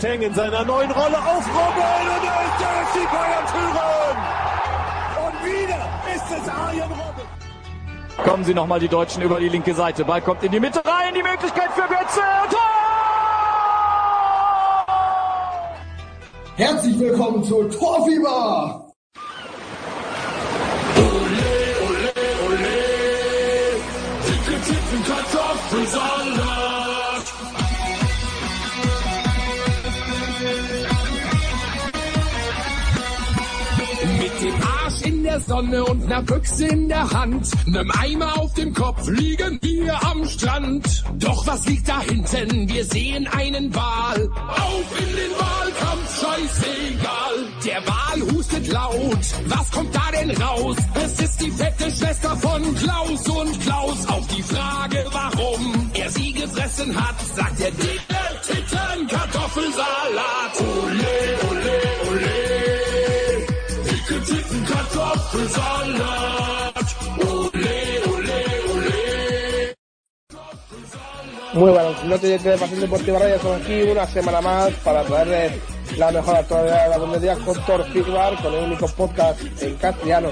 Boateng in seiner neuen Rolle auf Robben und er ist der FC Bayern führen! Und wieder ist es Arjen Robben! Kommen sie nochmal die Deutschen über die linke Seite. Ball kommt in die Mitte rein. Die Möglichkeit für Götze. Tor! Herzlich willkommen zu Torfieber! Mit der Sonne und ner Büchse in der Hand, nem Eimer auf dem Kopf liegen wir am Strand. Doch was liegt da hinten? Wir sehen einen Wal. Auf in den Wahlkampf, scheißegal. Der Wal hustet laut. Was kommt da denn raus? Es ist die fette Schwester von Klaus und Klaus. Auf die Frage, warum er sie gefressen hat, sagt er dicke Titten Kartoffelsalat. Ole, ole, Titten Kartoffelsalat. Ole, ole, ole. Muy de Pasión Deportiva Radio, estamos aquí una semana más para traerles la mejor actualidad de la Bundesliga con Feedback, con el único podcast en castellano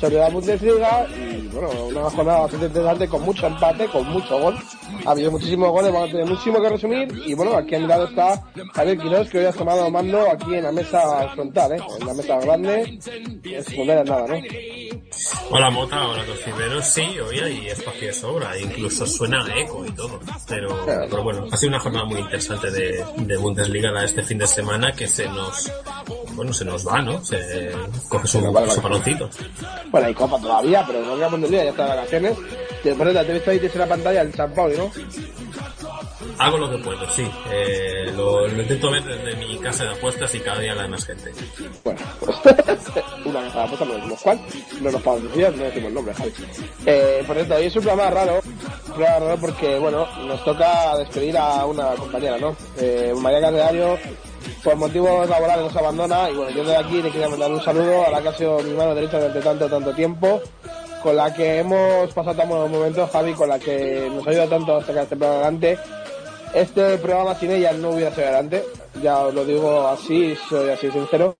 sobre la Bundesliga y bueno, una jornada bastante interesante con mucho empate, con mucho gol. Ha habido muchísimos goles, vamos a tener muchísimo que resumir y bueno, aquí a mi lado está Javier Quiroz que hoy ha tomado mando aquí en la mesa frontal, ¿eh? en la mesa grande, esconder nada, ¿no? Hola Mota, hola Torciberos, sí, hoy hay espacio de sobra, incluso suena a eco y todo, pero, pero bueno, ha sido una jornada muy interesante de, de Bundesliga la- este fin de semana que se nos, bueno, se nos va, ¿no? Se coge su, vale. su baloncito. Bueno, hay copa todavía, pero no queda Bundesliga, ya está de vacaciones. Te pones la te ahí, te la pantalla el San Paulo, ¿no? Hago lo que puedo, sí, eh, lo, lo intento ver desde mi casa de apuestas y cada día la hay más gente. Bueno, pues una casa de apuesta, no decimos cuál, no nos podemos decir, no decimos el nombre, Javi. Eh, por cierto, hoy es un programa raro, un programa raro porque, bueno, nos toca despedir a una compañera, ¿no? Eh, María Cardeario, por motivos laborales nos abandona y bueno, yo desde aquí le quería mandar un saludo a la que ha sido mi mano derecha durante tanto, tanto tiempo, con la que hemos pasado tan buenos momentos, Javi, con la que nos ayuda tanto a sacar este programa adelante. Este programa sin ella no hubiera sido adelante, ya os lo digo así, soy así sincero.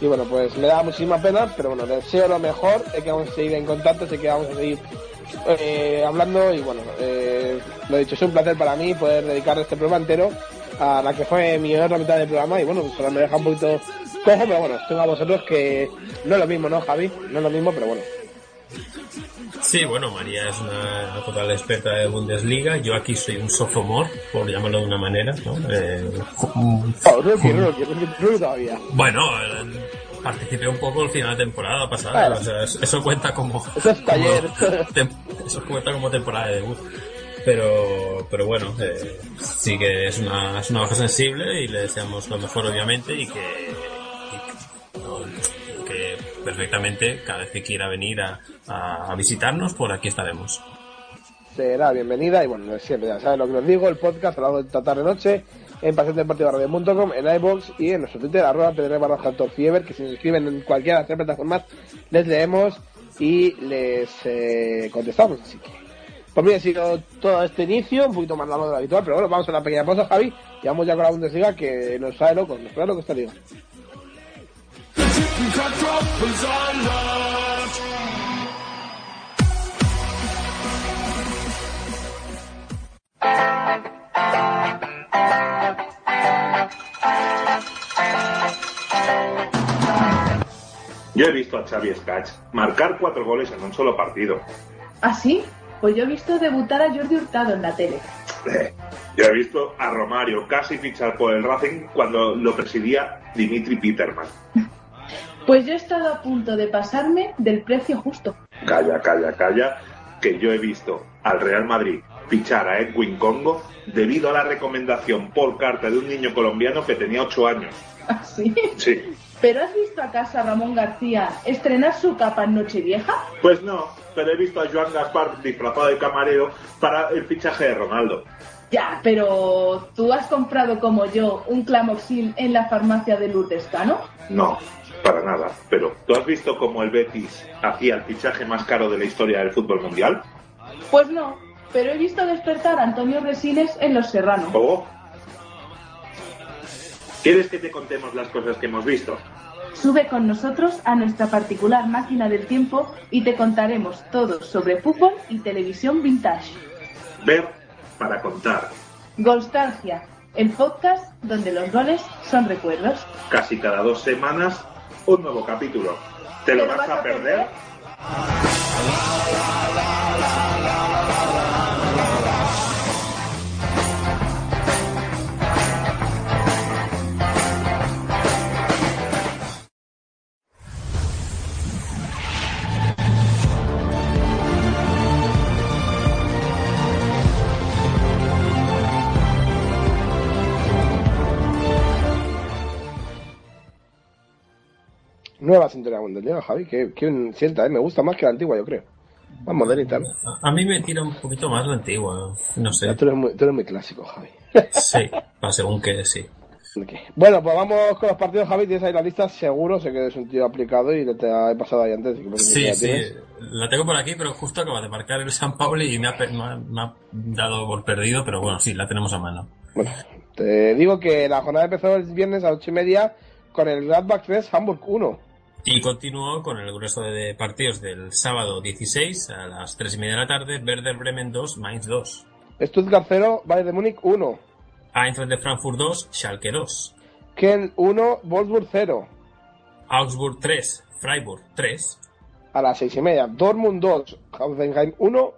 Y bueno, pues me da muchísima pena, pero bueno, deseo lo mejor, sé que vamos a seguir en contacto, sé que vamos a seguir eh, hablando y bueno, eh, lo dicho, es un placer para mí poder dedicar este programa entero a la que fue mi otra mitad del programa y bueno, pues ahora me deja un poquito cojo, pero bueno, tengo a vosotros que no es lo mismo, ¿no, Javi? No es lo mismo, pero bueno. Sí, bueno, María es una total experta de Bundesliga, yo aquí soy un sophomore, por llamarlo de una manera, ¿no? Eh, Oh, rookie, rookie, rookie, todavía. Bueno, eh, participé un poco al final de temporada pasada, Claro. o sea, es- eso cuenta como... Eso es taller. como eso cuenta como temporada de debut. Pero, pero bueno, eh, sí que es una, es una baja sensible y le deseamos lo mejor obviamente y que, perfectamente cada vez que quiera venir a, visitarnos, por aquí estaremos. será bienvenida y bueno, siempre ya saben lo que os digo, el podcast a lo de esta tarde noche en pasiondeportivaradio.com, en iVoox y en nuestro Twitter, arroba pedro barra Fieber, que si se inscriben en cualquiera de las tres plataformas les leemos y les eh, contestamos, pues bien, ha sido todo este inicio, un poquito más largo de lo habitual, pero bueno, vamos a una pequeña pausa, Javi, y vamos ya con la Bundesliga que nos trae locos, nos trae lo que está liga. Yo he visto a Xavi Scatch marcar cuatro goles en un solo partido. ¿Ah, sí? Pues yo he visto debutar a Jordi Hurtado en la tele. Eh, Yo he visto a Romario casi fichar por el Racing cuando lo presidía Dimitri Peterman. Pues yo he estado a punto de pasarme del precio justo. Calla, calla, calla, que yo he visto al Real Madrid fichar a Edwin Congo debido a la recomendación por carta de un niño colombiano que tenía 8 años. ¿Ah, sí? Sí. ¿Pero has visto acaso a Ramón García estrenar su capa en Nochevieja? Pues no, pero he visto a Joan Gaspar disfrazado de camarero para el fichaje de Ronaldo. Ya, pero ¿tú has comprado como yo un clamoxil en la farmacia de Lourdescano? No, para nada. Pero, ¿tú has visto cómo el Betis hacía el fichaje más caro de la historia del fútbol mundial? Pues no, pero he visto despertar a Antonio Resines en Los Serranos. ¿O? ¿Quieres que te contemos las cosas que hemos visto? Sube con nosotros a nuestra particular máquina del tiempo y te contaremos todo sobre fútbol y televisión vintage. Ver para contar. Golstalgia, el podcast donde los goles son recuerdos. Casi cada dos semanas, un nuevo capítulo. ¿Te lo vas a perder? Nueva sintonía mundial, Javi, que, que sienta, ¿eh? me gusta más que la antigua, yo creo. Más modernita, ¿no? A, a mí me tira un poquito más la antigua, no sé. Tú, eres muy, tú eres muy clásico, Javi. Sí, para según que sí. Bueno, pues vamos con los partidos, Javi. Tienes ahí la lista, seguro. Sé que eres un tío aplicado y te he pasado ahí antes. que Sí, sí, tienes. la tengo por aquí, pero justo acaba de marcar el San Pauli y ha, me ha- me ha dado por perdido, pero bueno, sí, la tenemos a mano. Bueno, te digo que la jornada empezó el viernes a ocho y media con el Gladbach 3, Hamburg 1. Y continuó con el grueso de partidos del sábado 16 a las 3 y media de la tarde, Werder Bremen 2, Mainz 2, Stuttgart 0, Bayern de Múnich 1. Eintracht de Frankfurt 2, Schalke 2, Ken 1, Wolfsburg 0. Augsburg 3, Freiburg 3, A las seis y media, Dortmund 2, Hoffenheim 1.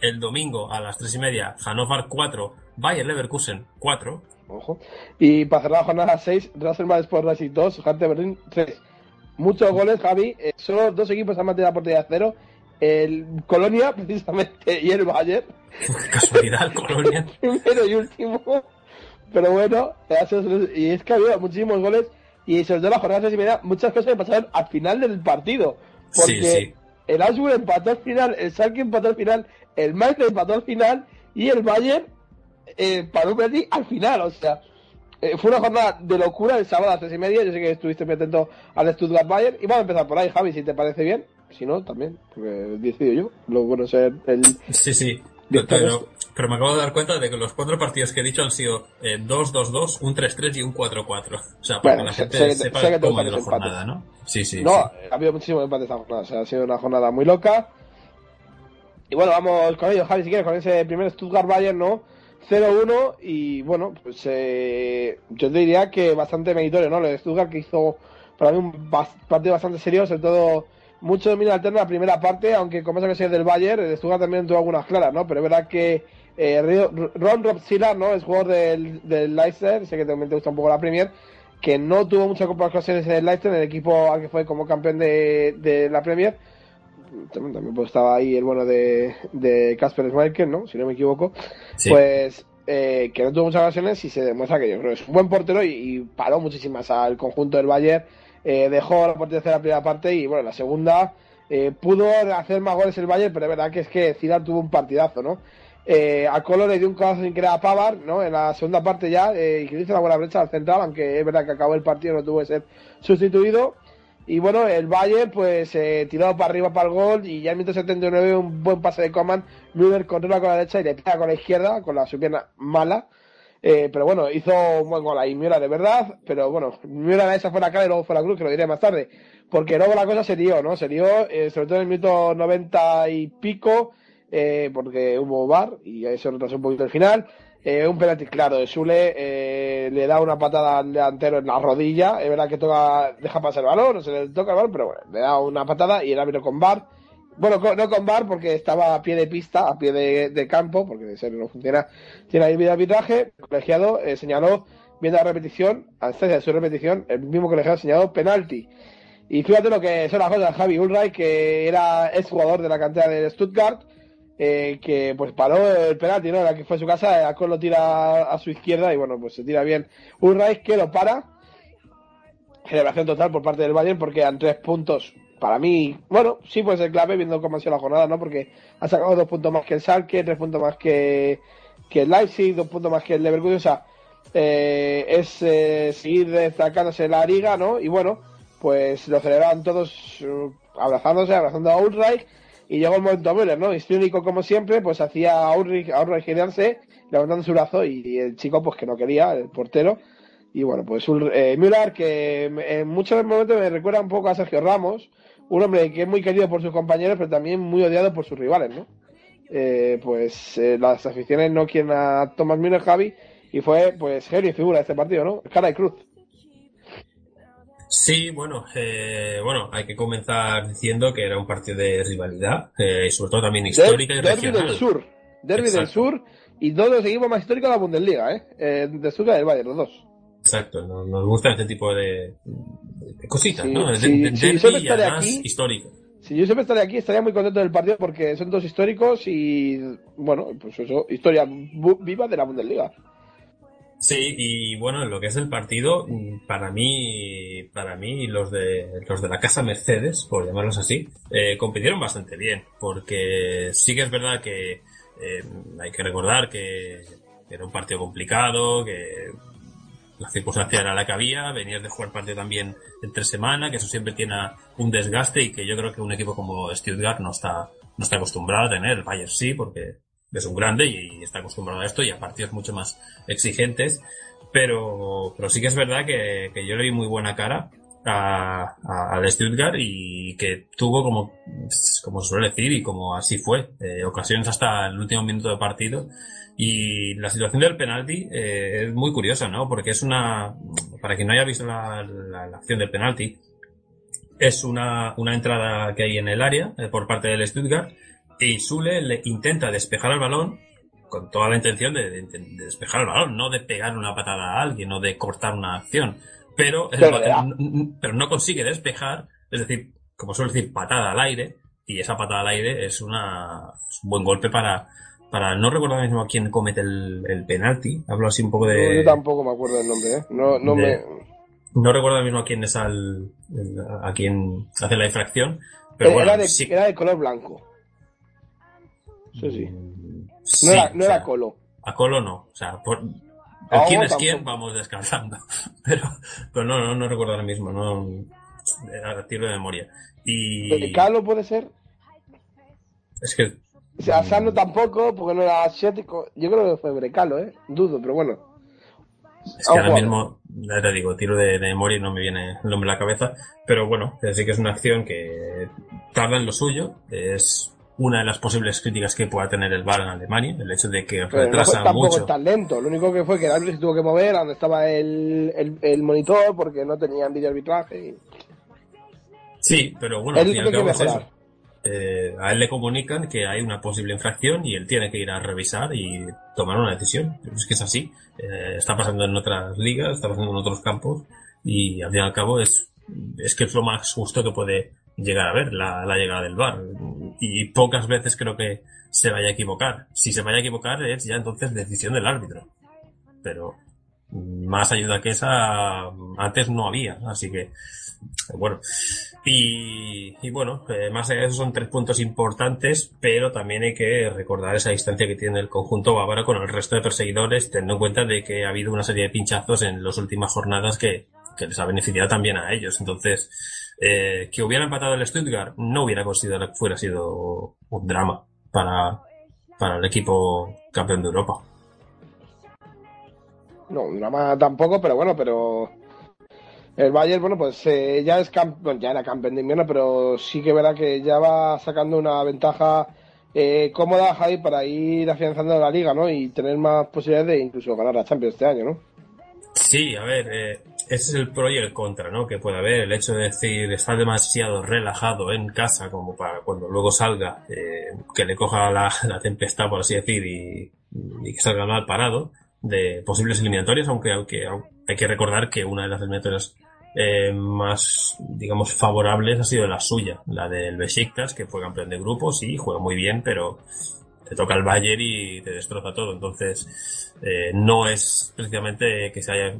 el domingo a las 3 y media, Hannover 4, Bayer Leverkusen 4, Ojo. Y para cerrar la jornada 6, Rasenball Sport Racing 2, Hertha Berlin 3. Muchos goles, Javi. Eh, solo dos equipos han mantenido la portería a cero. El Colonia, precisamente, y el Bayern. casualidad, Colonia. primero y último. Pero bueno, y es que ha habido muchísimos goles y sobre todo en la jornada seis y media, muchas cosas que pasaron al final del partido. Porque Sí, sí. el Augsburg empató al final, el Schalke empató al final, el Mainz empató al final y el Bayern eh, paró al final. O sea, eh, fue una jornada de locura el sábado a las tres y media. Yo sé que estuviste muy atento al Stuttgart Bayern y vamos a empezar por ahí, Javi, si te parece bien. Si no, también, porque decido yo. Lo bueno es ser el Sí, sí. Pero, pero me acabo de dar cuenta de que los cuatro partidos que he dicho han sido eh, 2-2-2, un 3-3 y un 4-4. O sea, para Bueno, que la gente sé que te- sepa sé que te cómo ha ido la jornada, ¿no? Sí, sí. no, sí. ha habido muchísimos empates esta jornada. O sea, ha sido una jornada muy loca. Y bueno, vamos con ello, Javi, si quieres, con ese primer Stuttgart Bayern, ¿no? 0-1 y bueno, pues eh, yo te diría que bastante meritorio, ¿no? Lo de Stuttgart que hizo para mí un partido bastante serio, sobre todo mucho dominio alterno en la primera parte, aunque como que sea del Bayern, el Stuttgart también tuvo algunas claras, ¿no? Pero es verdad que eh, Ron Robsila, ¿no? Es jugador del, Leicester, sé que también te gusta un poco la Premier, que no tuvo muchas ocasiones en el Leicester, en el equipo al que fue como campeón de, de la Premier. También, también pues, estaba ahí el bueno de, de Casper Schmeichel, ¿no? Si no me equivoco. Sí. Pues eh, que no tuvo muchas ocasiones y se demuestra que yo creo que es un buen portero y, y paró muchísimas al conjunto del Bayern. Eh, dejó la portería hacer la primera parte y bueno, la segunda eh, pudo hacer más goles el Bayern, pero es verdad que es que Zidane tuvo un partidazo, ¿no? Eh, a Colo le dio un cabezazo sin querer a Pavar, ¿no? En la segunda parte ya, eh, y que hizo una buena brecha al central, aunque es verdad que acabó el partido, no tuvo que ser sustituido. Y bueno, el Bayern pues eh, tirado para arriba para el gol y ya en el minuto 79 un buen pase de Coman, Müller controla con la derecha y le pega con la izquierda, con la su pierna mala. Eh, pero bueno, hizo un buen gol ahí Müller de verdad, pero bueno, Müller esa fue la cara y luego fue la cruz, que lo diré más tarde. Porque luego la cosa se dio, ¿no? Se dio, eh, sobre todo en el minuto 90 y pico, eh, porque hubo VAR y eso retrasó un poquito el final. Eh, un penalti claro de Sule, eh, le da una patada al delantero en la rodilla, es verdad que toca, deja pasar el balón, no se le toca el balón, pero bueno, le da una patada y el árbitro con VAR. Bueno, co- no con VAR porque estaba a pie de pista, a pie de, campo, porque de ser no funciona, tiene ahí video arbitraje, el colegiado eh, señaló, viendo la repetición, a de su repetición, el mismo colegiado señaló penalti. Y fíjate lo que son las cosas, Javi Ulreich, que era ex jugador de la cantera de Stuttgart, eh, que pues paró el penalti, ¿no? La que fue su casa, Alcón lo tira a su izquierda y bueno, pues se tira bien Ulreich que lo para. Celebración total por parte del Bayern porque eran tres puntos para mí, bueno, sí puede ser clave viendo cómo ha sido la jornada, ¿no? Porque ha sacado dos puntos más que el Schalke, tres puntos más que, que el Leipzig, dos puntos más que el Leverkusen, o sea, eh, es eh, seguir destacándose la liga, ¿no? Y bueno, pues lo celebraban todos abrazándose, abrazando a Ulreich, y llegó el momento Müller, ¿no? único como siempre, pues hacía a Ulreich, a girarse, levantando su brazo, y, el chico, pues que no quería, el portero, y bueno, pues eh, que en muchos momentos me recuerda un poco a Sergio Ramos, un hombre que es muy querido por sus compañeros, pero también muy odiado por sus rivales, ¿no? Eh, pues eh, las aficiones no quieren a Thomas Müller, Javi, y fue, pues, genio figura de este partido, ¿no? Cara y cruz. Sí, bueno, eh, bueno, hay que comenzar diciendo que era un partido de rivalidad, eh, sobre todo también histórica y regional. Derby del Sur, Derby del Sur, y dos de los equipos más históricos de la Bundesliga, ¿eh? eh del Sur y del Bayern, los dos. Exacto, nos, gusta este tipo de, cositas, ¿no? De, si, de, si aquí, histórico. Si yo siempre estaré aquí, estaría muy contento del partido porque son dos históricos y, bueno, pues eso, historia viva de la Bundesliga. Sí, y bueno, en lo que es el partido, para mí, para mí los de los de la casa Mercedes, por llamarlos así, eh, compitieron bastante bien, porque sí que es verdad que eh, hay que recordar que era un partido complicado, que la circunstancia era la que había, venías de jugar partido también entre semana, que eso siempre tiene un desgaste y que yo creo que un equipo como Stuttgart no está no está acostumbrado a tener, el Bayern sí, porque es un grande y está acostumbrado a esto y a partidos mucho más exigentes. Pero, pero sí que es verdad que, que yo le vi muy buena cara a, a, Stuttgart y que tuvo como, como suele decir y como así fue, eh, ocasiones hasta el último minuto de partido. Y la situación del penalti eh, es muy curiosa, ¿no? Porque es una, para quien no haya visto la, la, acción del penalti, es una, una entrada que hay en el área eh, por parte del Stuttgart y Sule le intenta despejar el balón con toda la intención de, despejar el balón, no de pegar una patada a alguien o de cortar una acción. Pero, pero no consigue despejar, es decir, como suele decir, patada al aire, y esa patada al aire es, una, un buen golpe para, para no recordar mismo a quién comete el, penalti. Hablo así un poco de. yo tampoco me acuerdo del nombre, ¿eh? No, no me. No recuerdo mismo a quién es al, a quién hace la infracción. Pero eh, era, de, era de color blanco. Sí. No, era, no era Colo. A Colo no. O sea, por, quién es quién vamos descansando. Pero, pero no, no, no recuerdo ahora mismo. No, era tiro de memoria. Y... ¿Calo puede ser? Es que... O sea, Sano tampoco, porque no era asiático. Yo creo que fue Brecalo, ¿eh? Dudo, pero bueno. Es que ahora mismo, ya te digo, tiro de, de, memoria y no me viene el nombre a la cabeza. Pero bueno, sí que es una acción que tarda en lo suyo. Es una de las posibles críticas que pueda tener el VAR en Alemania, el hecho de que retrasa no tampoco mucho. tan lento, lo único que fue que el árbitro se tuvo que mover a donde estaba el, el, monitor porque no tenían video arbitraje. Sí, pero bueno, al final es eso. Eh, a él le comunican que hay una posible infracción y él tiene que ir a revisar y tomar una decisión. Es que es así. Eh, está pasando en otras ligas, está pasando en otros campos y al fin y al cabo es, es que es lo más justo que puede llegar a ver la, la llegada del bar y pocas veces creo que se vaya a equivocar. Si se vaya a equivocar es ya entonces decisión del árbitro. Pero más ayuda que esa antes no había, así que bueno. Y, y bueno, eh, más allá de eso son tres puntos importantes, pero también hay que recordar esa distancia que tiene el conjunto bávaro con el resto de perseguidores, teniendo en cuenta de que ha habido una serie de pinchazos en las últimas jornadas que, que les ha beneficiado también a ellos. Entonces, eh, que hubiera empatado el Stuttgart no hubiera considerado que fuera sido un drama para, para el equipo campeón de Europa. No, un drama tampoco, pero bueno, pero el Bayern, bueno, pues eh, ya es campeón, ya era campeón de invierno, pero sí que verá que ya va sacando una ventaja eh, cómoda, Javi, para ir afianzando la liga, ¿no? Y tener más posibilidades de incluso ganar la Champions este año, ¿no? Sí, a ver, eh, ese es el pro y el contra, ¿no? Que puede haber. El hecho de decir, estar demasiado relajado en casa como para cuando luego salga, eh, que le coja la, tempestad, por así decir, y, que salga mal parado de posibles eliminatorias, aunque, aunque hay que recordar que una de las eliminatorias eh, más, digamos, favorables ha sido la suya, la del Besiktas, que fue campeón de grupos y juega muy bien, pero te toca el Bayern y te destroza todo. Entonces, eh, no es precisamente que se haya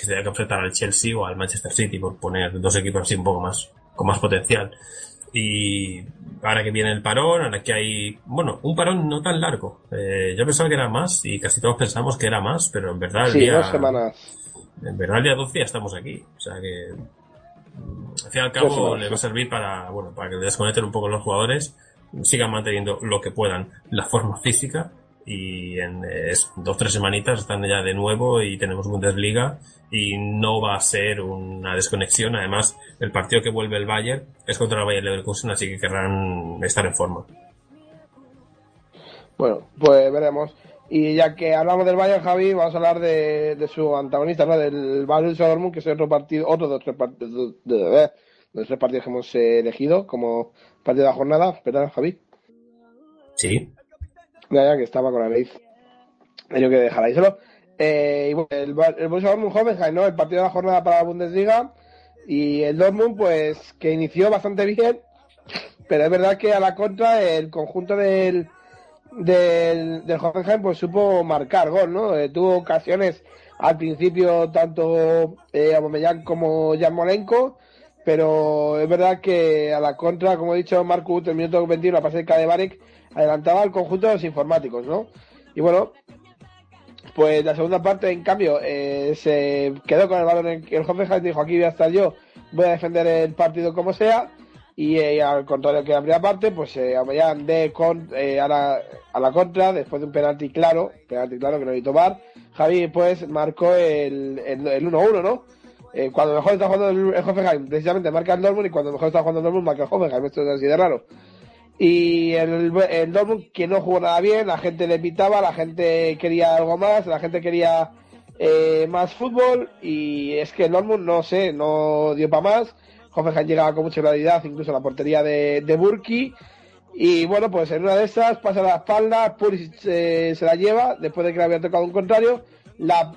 que se haya que enfrentar al Chelsea o al Manchester City por poner dos equipos así un poco más con más potencial. Y ahora que viene el parón, ahora que hay, bueno, un parón no tan largo. Eh, yo pensaba que era más y casi todos pensamos que era más, pero en verdad el Sí, día, dos semanas. en verdad el día 12 ya estamos aquí. O sea que, mm, al fin y al cabo, le va a servir para, bueno, para que desconecten un poco los jugadores, sigan manteniendo lo que puedan la forma física y en eh, eso, dos tres semanitas están ya de nuevo y tenemos Bundesliga y no va a ser una desconexión. Además, el partido que vuelve el Bayern es contra el Bayern Leverkusen, así que querrán estar en forma. Bueno, pues veremos. Y ya que hablamos del Bayern, Javi, vamos a hablar de, de su antagonista, ¿no? Del Borussia Dortmund, que es otro partido, otro de los tres partidos, de, de- de los tres partidos que hemos eh, elegido como partido de la jornada. ¿Verdad, Javi? Sí. Que estaba con la nariz. Tenido que dejar ahí solo. Eh, y el, el Borussia Dortmund Hoffenheim, ¿no? El partido de la jornada para la Bundesliga. Y el Dortmund, pues, que inició bastante bien. Pero es verdad que a la contra, el conjunto del, del, del Hoffenheim, pues supo marcar gol, ¿no? Eh, tuvo ocasiones al principio, tanto eh, Aubameyang como Yarmolenko. Pero es verdad que a la contra, como he dicho, Marco el minuto 21, a pase de Kadebarek, adelantaba al conjunto de los informáticos, ¿no? Y bueno, pues la segunda parte, en cambio, eh, se quedó con el balón en el Hoffenheim, dijo aquí voy a estar yo, voy a defender el partido como sea, y eh, al contrario que la primera parte, pues eh, Aubameyang de con, eh, a, la, a la contra, después de un penalti claro, penalti claro que no hizo tomar, Javi pues marcó el, el, el 1-1, ¿no? Eh, cuando mejor está jugando el, el Hoffenheim, precisamente marca el Dortmund, y cuando mejor está jugando el Dortmund, marca el Hoffenheim, esto es así de raro. Y el, el Dortmund, que no jugó nada bien, la gente le pitaba, la gente quería algo más, la gente quería eh, más fútbol, y es que el Dortmund, no sé, no dio para más. Hoffenheim llegaba con mucha claridad, incluso a la portería de, de Burki. Y bueno, pues en una de esas pasa la espalda, Pulisic eh, se la lleva, después de que le había tocado un contrario, la,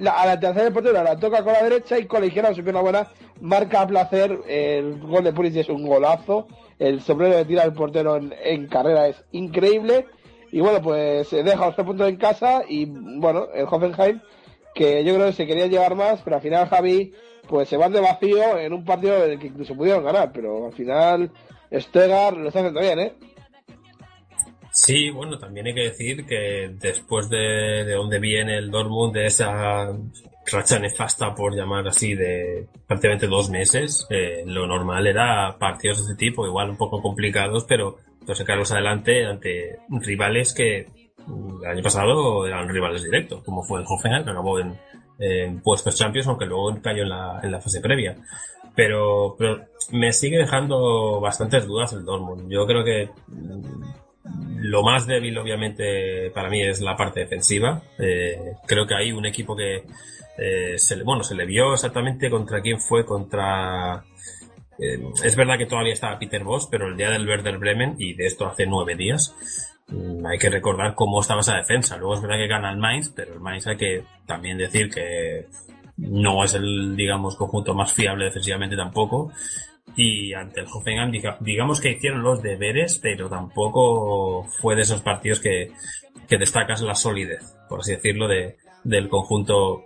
la- a la tercera portera la toca con la derecha y con la izquierda su pierna buena marca a placer, el gol de Pulisic es un golazo, el sombrero de tira del portero en, carrera es increíble, y bueno, pues se deja los tres puntos en casa y bueno, el Hoffenheim, que yo creo que se quería llevar más, pero al final Javi, pues se van de vacío en un partido en el que incluso pudieron ganar, pero al final Stegar lo está haciendo bien, ¿eh? Sí, bueno, también hay que decir que después de, de donde viene el Dortmund, de esa racha nefasta, por llamar así, de prácticamente dos meses, eh, lo normal era partidos de este tipo, igual un poco complicados, pero, pero sacarlos adelante ante rivales que mm, el año pasado eran rivales directos, como fue el Hoffenheim, que en puestos Champions, aunque luego cayó en la, en la fase previa. Pero, pero me sigue dejando bastantes dudas el Dortmund. Yo creo que mm, lo más débil, obviamente, para mí es la parte defensiva. Eh, creo que hay un equipo que eh, se bueno, se le vio exactamente contra quién fue, contra. eh, es verdad que todavía estaba Peter Boss, pero el día del Werder Bremen, y de esto hace nueve días, mm, hay que recordar cómo estaba esa defensa. Luego es verdad que gana el Mainz, pero el Mainz hay que también decir que no es el, digamos, conjunto más fiable defensivamente tampoco. Y ante el Hoffenheim, diga- digamos que hicieron los deberes, pero tampoco fue de esos partidos que, que destacas la solidez, por así decirlo, de, del conjunto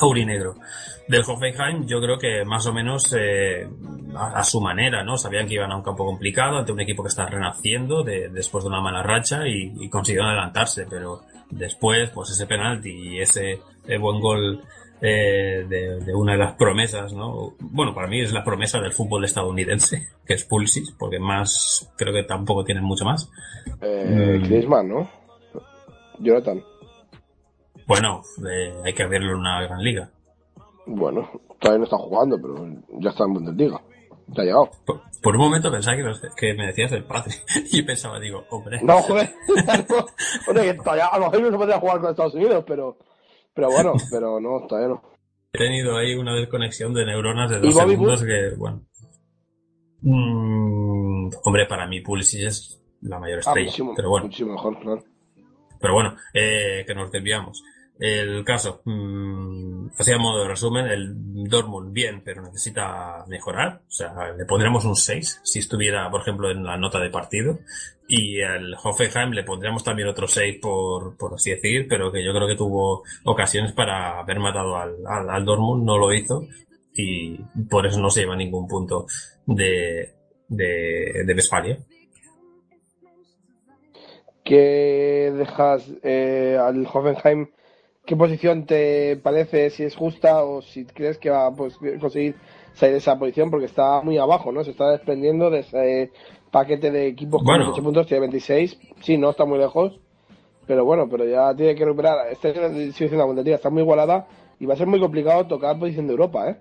aurinegro. Del Hoffenheim, yo creo que más o menos eh, a, a su manera, ¿no? Sabían que iban a un campo complicado ante un equipo que está renaciendo de- después de una mala racha y, y consiguieron adelantarse, pero después, pues ese penalti y ese eh, buen gol eh, de, de una de las promesas, ¿no? Bueno, para mí es la promesa del fútbol estadounidense, que es Pulisic, porque más, creo que tampoco tienen mucho más. Eh, Mm. Griezmann, ¿no? Jonathan. Bueno, eh, hay que verlo en una gran liga. Bueno, todavía no está jugando, pero ya está en Bundesliga. Ya ha llegado. Por, por un momento pensaba que, me- que me decías del padre y pensaba, digo, hombre, No, joder. no, joder, que todavía a lo mejor no se podría jugar con Estados Unidos, pero, pero bueno, pero no, todavía no. he tenido ahí una desconexión de neuronas de ¿Y dos segundos que, bueno. Mm, hombre, para mí Pulisic es la mayor Ah, estrella, muchísimo, pero bueno. muchísimo mejor, claro. Pero bueno, eh, que nos desviamos. El caso, mm, así modo de resumen, el Dortmund bien, pero necesita mejorar. O sea, le pondremos un 6 si estuviera, por ejemplo, en la nota de partido. Y al Hoffenheim le pondríamos también otro 6 por, por así decir, pero que yo creo que tuvo ocasiones para haber matado al, al, Dortmund, no lo hizo. y por eso no se lleva ningún punto de, de, de Westfalia. ¿Qué dejas eh, al Hoffenheim? ¿Qué posición te parece? Si es justa o si crees que va a pues, conseguir salir de esa posición porque está muy abajo, ¿no? Se está desprendiendo de ese paquete de equipos con Bueno. 18 puntos, tiene 26. Sí, no está muy lejos. Pero bueno, pero ya tiene que recuperar. Este siendo la Bundesliga, está muy igualada y va a ser muy complicado tocar posición de Europa, ¿eh?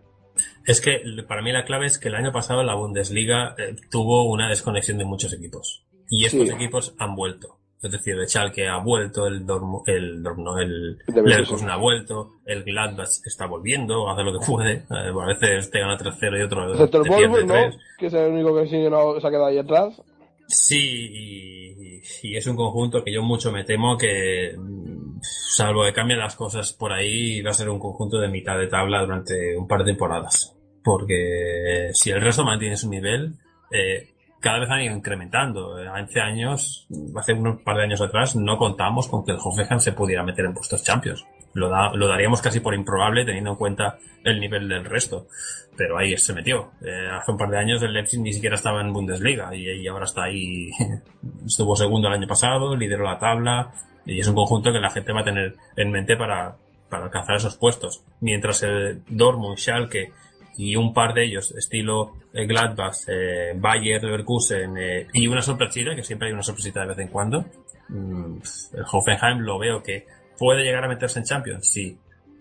Es que para mí la clave es que el año pasado la Bundesliga eh, tuvo una desconexión de muchos equipos. Y estos Sí. equipos han vuelto. Es decir, el Schalke ha vuelto, el Dortmund, el, Dortmund, no, el El de Leverkusen ha vuelto, el Gladbach está volviendo, hace lo que puede. Eh, a veces te gana 3-0 y otro Excepto el te Wolfsburg, ¿no? 3. Que es el único que sí no se ha quedado ahí atrás. Sí, y, y es un conjunto que yo mucho me temo que, mm, salvo que cambien las cosas por ahí, va a ser un conjunto de mitad de tabla durante un par de temporadas. Porque si el resto mantiene su nivel, eh, cada vez han ido incrementando. Hace años, hace un par de años atrás, no contamos con que el Hoffenheim se pudiera meter en puestos champions. Lo, da- lo daríamos casi por improbable teniendo en cuenta el nivel del resto. Pero ahí se metió. Eh, hace un par de años el Leipzig ni siquiera estaba en Bundesliga y, y ahora está ahí. Estuvo segundo el año pasado, lideró la tabla y es un conjunto que la gente va a tener en mente para, para alcanzar esos puestos. Mientras el Dortmund, Schalke y un par de ellos, estilo eh, Gladbach, eh, Bayer, Leverkusen eh, y una sorpresita, que siempre hay una sorpresita de vez en cuando. mm, el Hoffenheim lo veo que puede llegar a meterse en Champions, sí,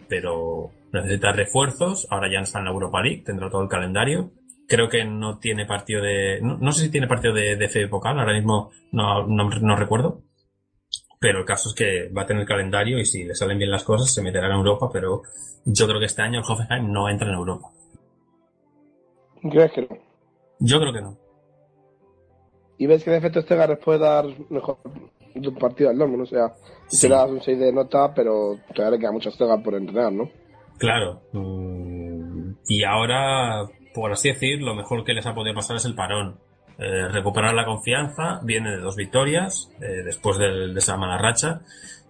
pero necesita refuerzos. Ahora ya está en la Europa League, tendrá todo el calendario. Creo que no tiene partido de. No, no sé si tiene partido de, de FB Pokal, ahora mismo no, no, no recuerdo. Pero el caso es que va a tener calendario y si le salen bien las cosas se meterá en Europa, pero yo creo que este año el Hoffenheim no entra en Europa. ¿Crees que no? Yo creo que no. Y ves que de efecto este Garres puede dar mejor partido al Dortmund, o sea, Sí. se le das un 6 de nota, pero todavía le queda mucho Estega por entrenar, ¿no? Claro. mm, Y ahora, por así decir, lo mejor que les ha podido pasar es el parón. Eh, recuperar la confianza, viene de dos victorias, eh, después de esa mala racha,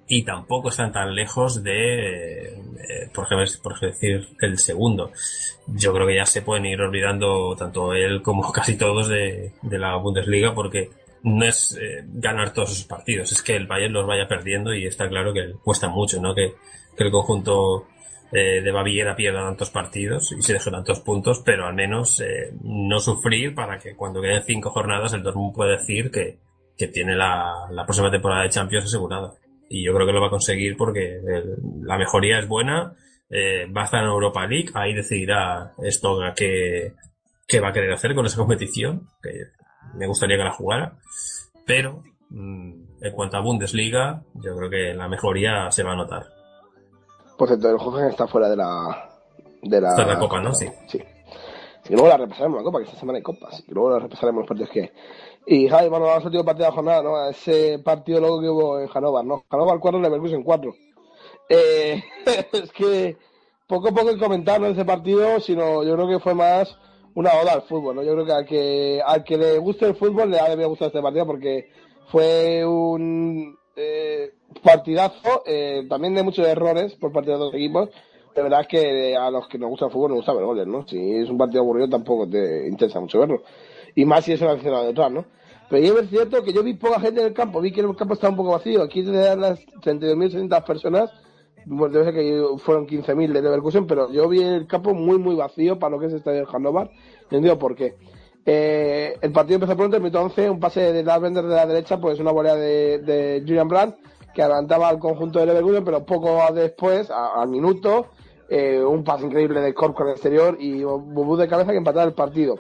y tampoco están tan lejos de, eh, por, ejemplo, por decir, el segundo. Yo creo que ya se pueden ir olvidando tanto él como casi todos de, de la Bundesliga, porque no es eh, ganar todos esos partidos, es que el Bayern los vaya perdiendo y está claro que cuesta mucho, ¿no? Que, que el conjunto eh, de Baviera pierda tantos partidos y se deje tantos puntos, pero al menos eh, no sufrir para que cuando queden cinco jornadas el Dortmund pueda decir que, que tiene la, la próxima temporada de Champions asegurada. Y yo creo que lo va a conseguir porque el- la mejoría es buena, eh, va a estar en Europa League, ahí decidirá Stoga qué, qué va a querer hacer con esa competición, que me gustaría que la jugara, pero mm, en cuanto a Bundesliga, yo creo que la mejoría se va a notar. Por cierto, el Hoffenheim está fuera de la... De la, Está en la Copa, ¿no? Sí. Sí. Sí, luego la repasaremos la Copa, que esta semana hay Copas. Y luego la repasaremos los partidos que. Y Javi, bueno, vamos al último partido de jornada, ¿no? Ese partido luego que hubo en Hannover, ¿no? Hannover 4, Leverkusen 4. Eh, es que poco a poco que comentar ese partido, sino yo creo que fue más una oda al fútbol, ¿no? Yo creo que al que, al que le guste el fútbol le ha de gustar este partido porque fue un eh, partidazo, eh, también de muchos errores por parte de los equipos. De verdad es que a los que nos gusta el fútbol nos gusta ver goles, ¿no? Si es un partido aburrido tampoco te interesa mucho verlo. Y más si es el aficionado detrás, ¿no? Pero es cierto que yo vi poca gente en el campo, vi que el campo estaba un poco vacío. Aquí de las 32.600 personas, bueno, debe ser que fueron 15.000 de Leverkusen, pero yo vi el campo muy, muy vacío para lo que es este Hannover. No entiendo por qué. Eh, el partido empezó pronto, el minuto 11, un pase de Lavender de la derecha, pues una volea de, de Julian Brandt, que adelantaba al conjunto de Leverkusen, pero poco después, al minuto, eh, un pase increíble de con el exterior y Bubú de cabeza que empataba el partido.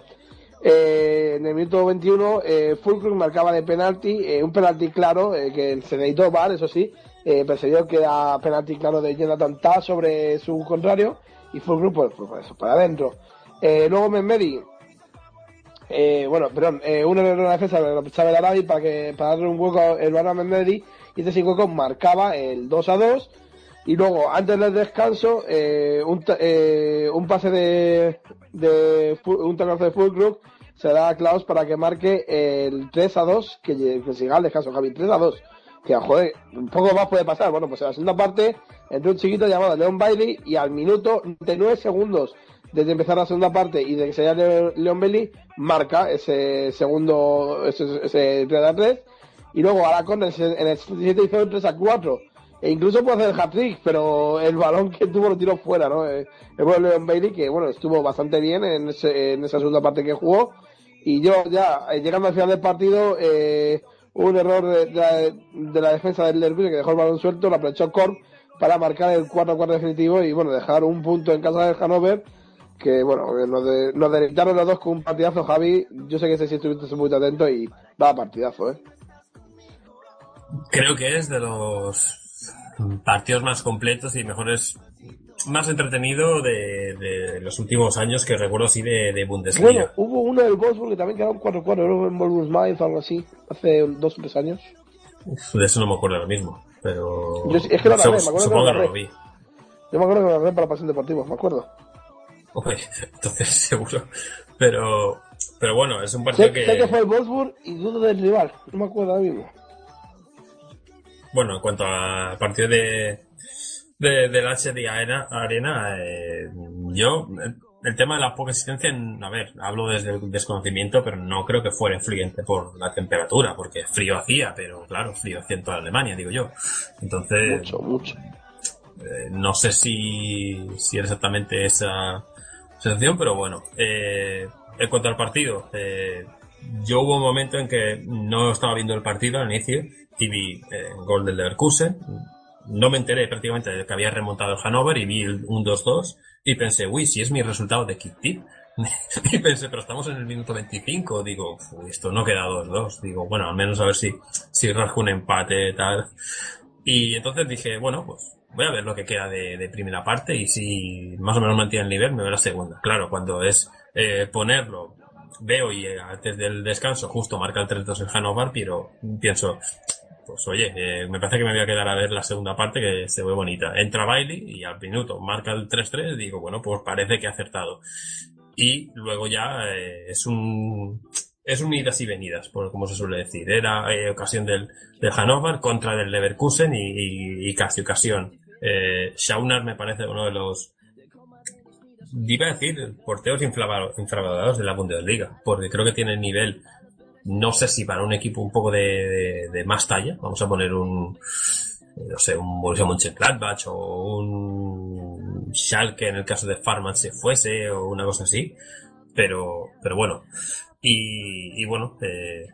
Eh, en el minuto 21, eh, Fulcrum marcaba de penalti, eh, un penalti claro, que se necesitó VAR, eso sí, pero se dio que era penalti claro de Jonathan Ta sobre su contrario, y Fulcrum, pues, pues, pues, para adentro. Luego Memedi, bueno, perdón, un error en la defensa lo aprovechaba el Arabi para, que, para darle un hueco el balón a Memedi, y este sin hueco marcaba el 2 a 2, y luego, antes del descanso, eh, un, eh, un pase de, de un taconazo de Fulcrum se da a Klaus para que marque el 3 a 2, que, que siga al descanso, Javi, 3 a 2. Que, joder, un poco más puede pasar. Bueno, pues en la segunda parte, entre un chiquito llamado Leon Bailey y al minuto 99 segundos desde empezar la segunda parte y de que se haya Leon Belli, marca ese segundo, ese, ese 3 a 3. Y luego Aracon en el, en el 77 hizo el 3 a 4. E incluso puede hacer el hat-trick, pero el balón que tuvo lo tiró fuera, ¿no? Eh, El bueno Leon Bailey, que bueno, estuvo bastante bien en, ese- en esa segunda parte que jugó. Y yo ya, eh, llegando al final del partido, eh, un error de, de la, de la defensa del Leverkusen que dejó el balón suelto, lo aprovechó Korn para marcar el 4-4 definitivo y bueno, dejar un punto en casa del Hannover que bueno, que nos, de, nos deleitaron los dos con un partidazo, Javi. Yo sé que ese sí estuviste muy atento y va partidazo, ¿eh? Creo que es de los partidos más completos y mejores, más entretenido de, de los últimos años que recuerdo así de, de Bundesliga. Bueno, hubo uno del Wolfsburg que también quedaron 4-4, creo en Wolfsburg Mainz o algo así, hace dos o tres años. De eso no me acuerdo ahora mismo, pero Yo es que lo narré, me acuerdo supongo lo que no lo narré. vi. Yo me acuerdo que lo narré para la Pasión Deportiva, me acuerdo. Uy, entonces seguro. Pero, pero bueno, es un Sé, partido que, sé que fue el Wolfsburg y dudo del rival, no me acuerdo ahora mismo. Bueno, en cuanto al partido de, de, del HD Arena, Arena eh, yo, el, el tema de la poca existencia, en- a ver, hablo desde el desconocimiento, pero no creo que fuera influyente por la temperatura, porque frío hacía, pero claro, frío hacía en toda Alemania, digo yo. Entonces, Mucho, mucho. Eh, no sé si, si era exactamente esa sensación, pero bueno. Eh, en cuanto al partido, eh, yo hubo un momento en que no estaba viendo el partido al inicio y vi eh, gol del Leverkusen. No me enteré prácticamente de que había remontado el Hannover y vi un 2-2 y pensé, uy, si es mi resultado de kick tip. y pensé, pero estamos en el minuto 25. Digo, "Uy, esto no queda 2-2. Digo, bueno, al menos a ver si, si rasco un empate, tal. Y entonces dije, bueno, pues voy a ver lo que queda de, de primera parte y si más o menos mantiene el nivel, me veo la segunda. Claro, cuando es eh, ponerlo, veo y eh, antes del descanso justo marca el 3-2 el Hannover, pero pienso, pues oye, eh, me parece que me voy a quedar a ver la segunda parte que se ve bonita. Entra Bailey y al minuto marca el 3-3 digo, bueno, pues parece que ha acertado. Y luego ya eh, es un es un idas y venidas, por como se suele decir. Era eh, ocasión del, del Hannover contra del Leverkusen y, y- y casi ocasión. Eh, me parece uno de los iba a decir porteros infravalorados de la Bundesliga, porque creo que tiene nivel, no sé si para un equipo un poco de, de- más talla, vamos a poner un, no sé, un Borussia Mönchengladbach o un Schalke en el caso de Farman se fuese o una cosa así, pero, pero bueno. Y, y bueno, eh,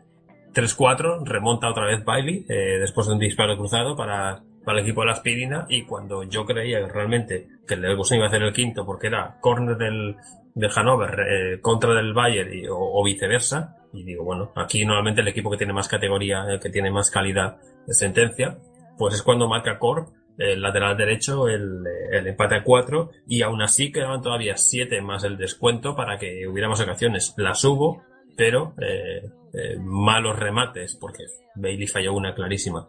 3-4, remonta otra vez Bailey, eh, después de un disparo cruzado para, para el equipo de la aspirina, y cuando yo creía realmente que el Leverkusen iba a hacer el quinto porque era córner del, del Hannover eh, contra del Bayern y- o viceversa, y digo, bueno, aquí normalmente el equipo que tiene más categoría, el que tiene más calidad de sentencia, pues es cuando marca Corp, el lateral derecho, el, el empate a 4, y aún así quedaban todavía 7 más el descuento para que hubiera más ocasiones. Las hubo, pero eh, eh, malos remates, porque Bailey falló una clarísima.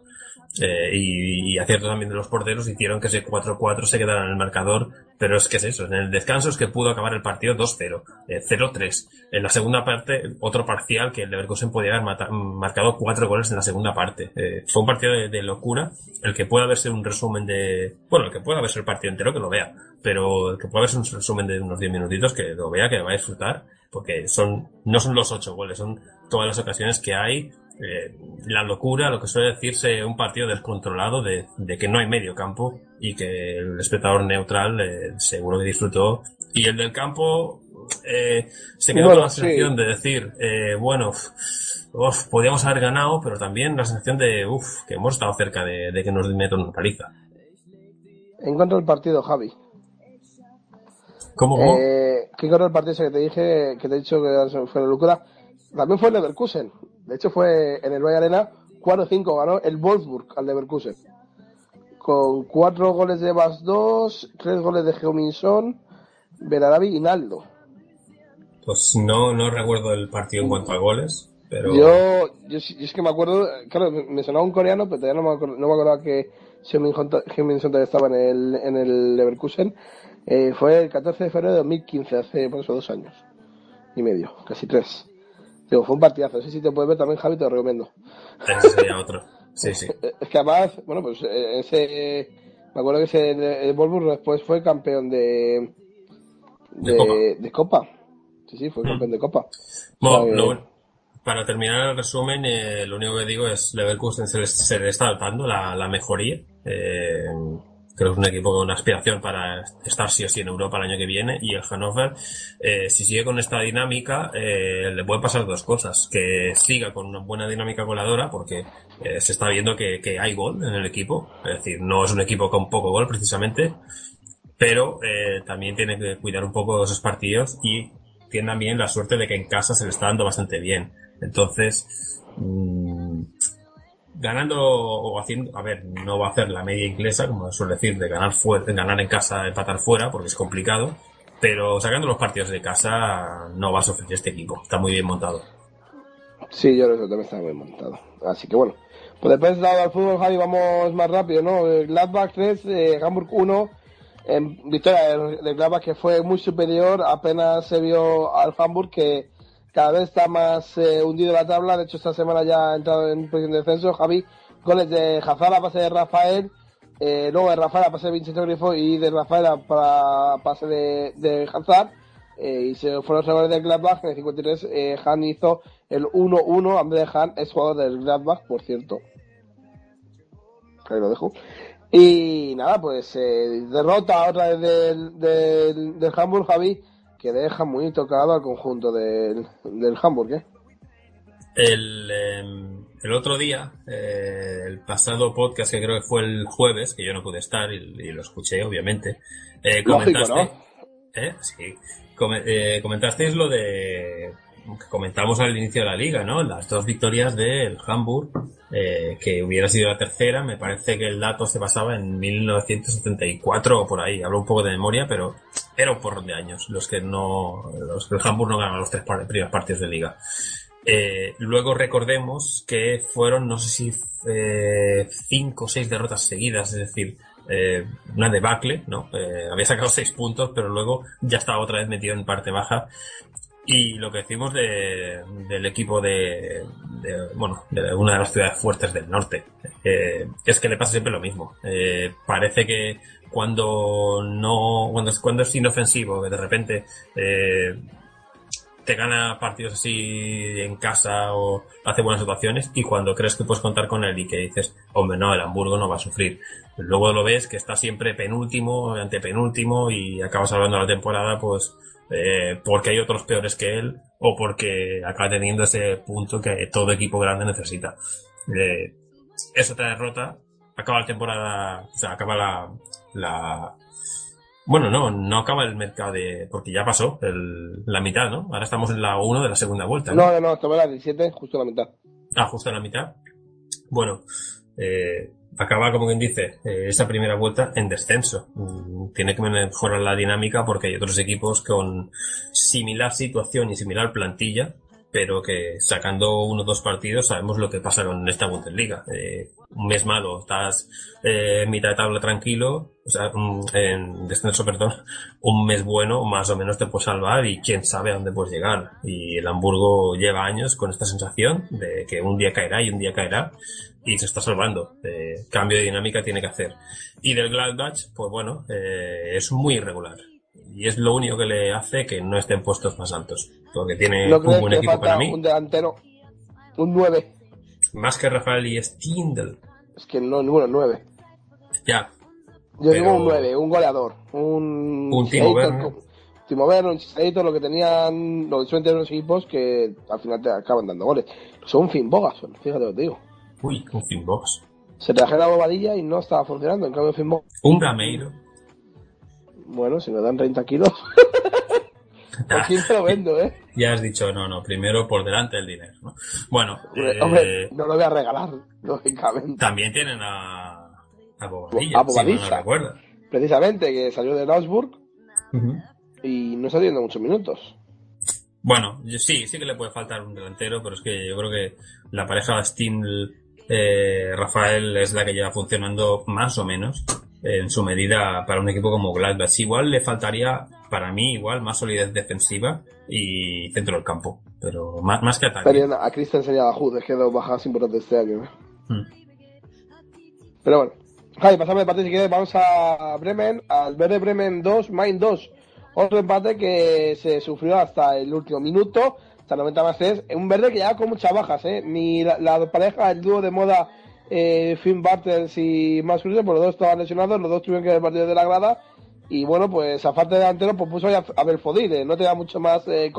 Eh, y, y aciertos también de los porteros hicieron que ese 4-4 se quedara en el marcador, pero es que es eso, en el descanso es que pudo acabar el partido 2-0, eh, 0-3. En la segunda parte, otro parcial que el Leverkusen podía haber mata- marcado cuatro goles en la segunda parte. Eh, fue un partido de, de locura, el que pueda verse un resumen de, bueno, el que pueda verse el partido entero que lo vea, pero el que pueda verse un resumen de unos 10 minutitos que lo vea, que va a disfrutar, porque son, no son los ocho goles, son todas las ocasiones que hay, eh, la locura, lo que suele decirse un partido descontrolado de, de que no hay medio campo y que el espectador neutral eh, seguro que disfrutó. Y el del campo eh, se quedó Bueno, con la sí. sensación de decir, eh, bueno, uf, uf, podíamos haber ganado, pero también la sensación de, uff, que hemos estado cerca de, de que nos metan una paliza. En cuanto al partido, Javi. ¿Cómo? cómo? Eh, que cuanto al partido ese que te dije, que te he dicho que fue la locura, también fue el Leverkusen. De hecho, fue en el Valle Arena 4-5 ganó el Wolfsburg al Leverkusen. Con cuatro goles de Bas 2, tres goles de Geuminson, Benarabi y Naldo. Pues no, no recuerdo el partido en cuanto a goles, pero... Yo, yo, yo es que me acuerdo, claro, me sonaba un coreano, pero todavía no me, acuerdo, no me acordaba que Geuminson todavía estaba en el, en el Leverkusen. Eh, fue el 14 de febrero de 2015, hace por eso dos años y medio, casi tres. Digo, fue un partidazo, ese sí te puedes ver también, Javi, te lo recomiendo. Ese sería otro. Sí, sí. Eh, Es que además, bueno, pues eh, ese, me acuerdo que ese el Wolfsburg después fue campeón de de, De Copa. de Copa. Sí, sí, fue Mm. campeón de Copa. Bueno, O sea, lo- para terminar el resumen, eh, lo único que digo es Leverkusen se le, se le está dando la, la mejoría. Eh, creo que es un equipo con aspiración para estar sí o sí en Europa el año que viene. Y el Hannover, eh, si sigue con esta dinámica, eh, le pueden pasar dos cosas. Que siga con una buena dinámica goleadora, porque eh, se está viendo que, que hay gol en el equipo. Es decir, no es un equipo con poco gol precisamente. Pero eh, también tiene que cuidar un poco esos partidos y tiene también la suerte de que en casa se le está dando bastante bien. Entonces, mm, ganando o haciendo, a ver, no va a hacer la media inglesa, como suele decir, de ganar fuera, de ganar en casa, empatar fuera, porque es complicado, pero sacando los partidos de casa no va a sufrir este equipo. Está muy bien montado. Sí, yo creo que también está muy montado. Así que bueno. Pues después de al fútbol, Javi, vamos más rápido, ¿no? Gladbach 3, eh, Hamburg 1. En victoria del Gladbach que fue muy superior. Apenas se vio al Hamburg que cada vez está más eh, hundido la tabla. De hecho, esta semana ya ha entrado en posición de descenso. Javi, goles de Hazard a pase de Rafael. Eh, luego de Rafael a pase de Vincent Grifo y de Rafael a para pase de, de. Eh, y se fueron los goles del Gladbach. En el 53, eh, Han hizo el 1-1. André Han es jugador del Gladbach, por cierto. Ahí lo dejo. Y nada, pues eh, derrota otra vez del, del, del Hamburg, Javi, que deja muy tocado al conjunto del, del Hamburg, ¿eh? El, eh, el otro día, eh, el pasado podcast que creo que fue el jueves, que yo no pude estar y, y lo escuché, obviamente, eh, Lógico, comentaste, ¿no? ¿eh? Sí. Eh, comentasteis lo de que comentamos al inicio de la liga, ¿no? Las dos victorias del Hamburg, eh, que hubiera sido la tercera, me parece que el dato se basaba en 1974 o por ahí, hablo un poco de memoria, pero era un porrón de años los que no, los que el Hamburg no ganó los tres primeros partidos de liga. Eh, luego recordemos que fueron, no sé si eh, cinco o seis derrotas seguidas, es decir, eh, una debacle, ¿no? Eh, había sacado seis puntos, pero luego ya estaba otra vez metido en parte baja. Y lo que decimos de, del equipo de, bueno, de una de las ciudades fuertes del norte, eh, es que le pasa siempre lo mismo. Eh, parece que cuando no, cuando es, cuando es inofensivo, que de repente, eh, te gana partidos así en casa o hace buenas situaciones y cuando crees que puedes contar con él y que dices, hombre, no, el Hamburgo no va a sufrir. Luego lo ves que está siempre penúltimo, antepenúltimo y acabas hablando de la temporada pues eh, porque hay otros peores que él o porque acaba teniendo ese punto que todo equipo grande necesita. Eh, es otra derrota, acaba la temporada, o sea, acaba la, la, bueno, no, no acaba el mercado de, porque ya pasó el, la mitad, ¿no? Ahora estamos en la 1 de la segunda vuelta. No, no, no, tomé la 17, justo la mitad. Ah, justo en la mitad. Bueno, eh, acaba, como quien dice, eh, esa primera vuelta en descenso. Mm, Tiene que mejorar la dinámica porque hay otros equipos con similar situación y similar plantilla, pero que sacando uno o dos partidos sabemos lo que pasa con esta Bundesliga. Eh, un mes malo, estás eh, en mitad de tabla tranquilo, o sea, en descenso, perdón, un mes bueno más o menos te puede salvar y quién sabe a dónde puedes llegar. Y el Hamburgo lleva años con esta sensación de que un día caerá y un día caerá y se está salvando. Eh, cambio de dinámica tiene que hacer. Y del Gladbach, pues bueno, eh, es muy irregular. Y es lo único que le hace que no esté en puestos más altos. Porque tiene ¿No un buen equipo para mí. un delantero? Un 9. Más que Rafael y Stindl. Es que no, ninguno 9. Ya. Yo digo un 9, un goleador. Un, Un Timo Werner. Timo Werner, un Chisator, lo que tenían, los equipos que al final te acaban dando goles. Son Finn Bogason, fíjate lo que te digo. Uy, un Finbox. Se trajeron la bobadilla y no estaba funcionando. En cambio, Bogason, Un Gameiro. bueno, si me dan 30 kilos, por 15 lo vendo, ¿eh? Ya has dicho, no, no, primero por delante el dinero. ¿no? Bueno, Hombre, eh, hombre, no lo voy a regalar, lógicamente. también tienen a, a Bobadilla, A si mal no Bobadilla. recuerdo. Precisamente, que salió de Augsburg y no está teniendo muchos minutos. Bueno, yo- sí, sí que le puede faltar un delantero, pero es que yo creo que la pareja Steam eh, Rafael es la que lleva funcionando más o menos en su medida para un equipo como Gladbach. Igual le faltaría, para mí, igual más solidez defensiva y centro del campo, pero más, más que ataque. A Christensen y a Bajud, es que dos bajas importantes este año. ¿eh? Mm. Pero bueno. Javi, pasamos de parte si quieres. Vamos a Bremen, al Verde Bremen 2, Main 2. Otro empate que se sufrió hasta el último minuto, hasta 90 más 3. Un verde que ya con muchas bajas, ¿eh? Mi, la, la pareja, el dúo de moda eh, Finn Bartels y Max Cruz, pues los dos estaban lesionados, los dos tuvieron que ver partido de la grada. Y bueno, pues a falta de delantero, pues puso a, a Belfodil, no tenía mucho más eh,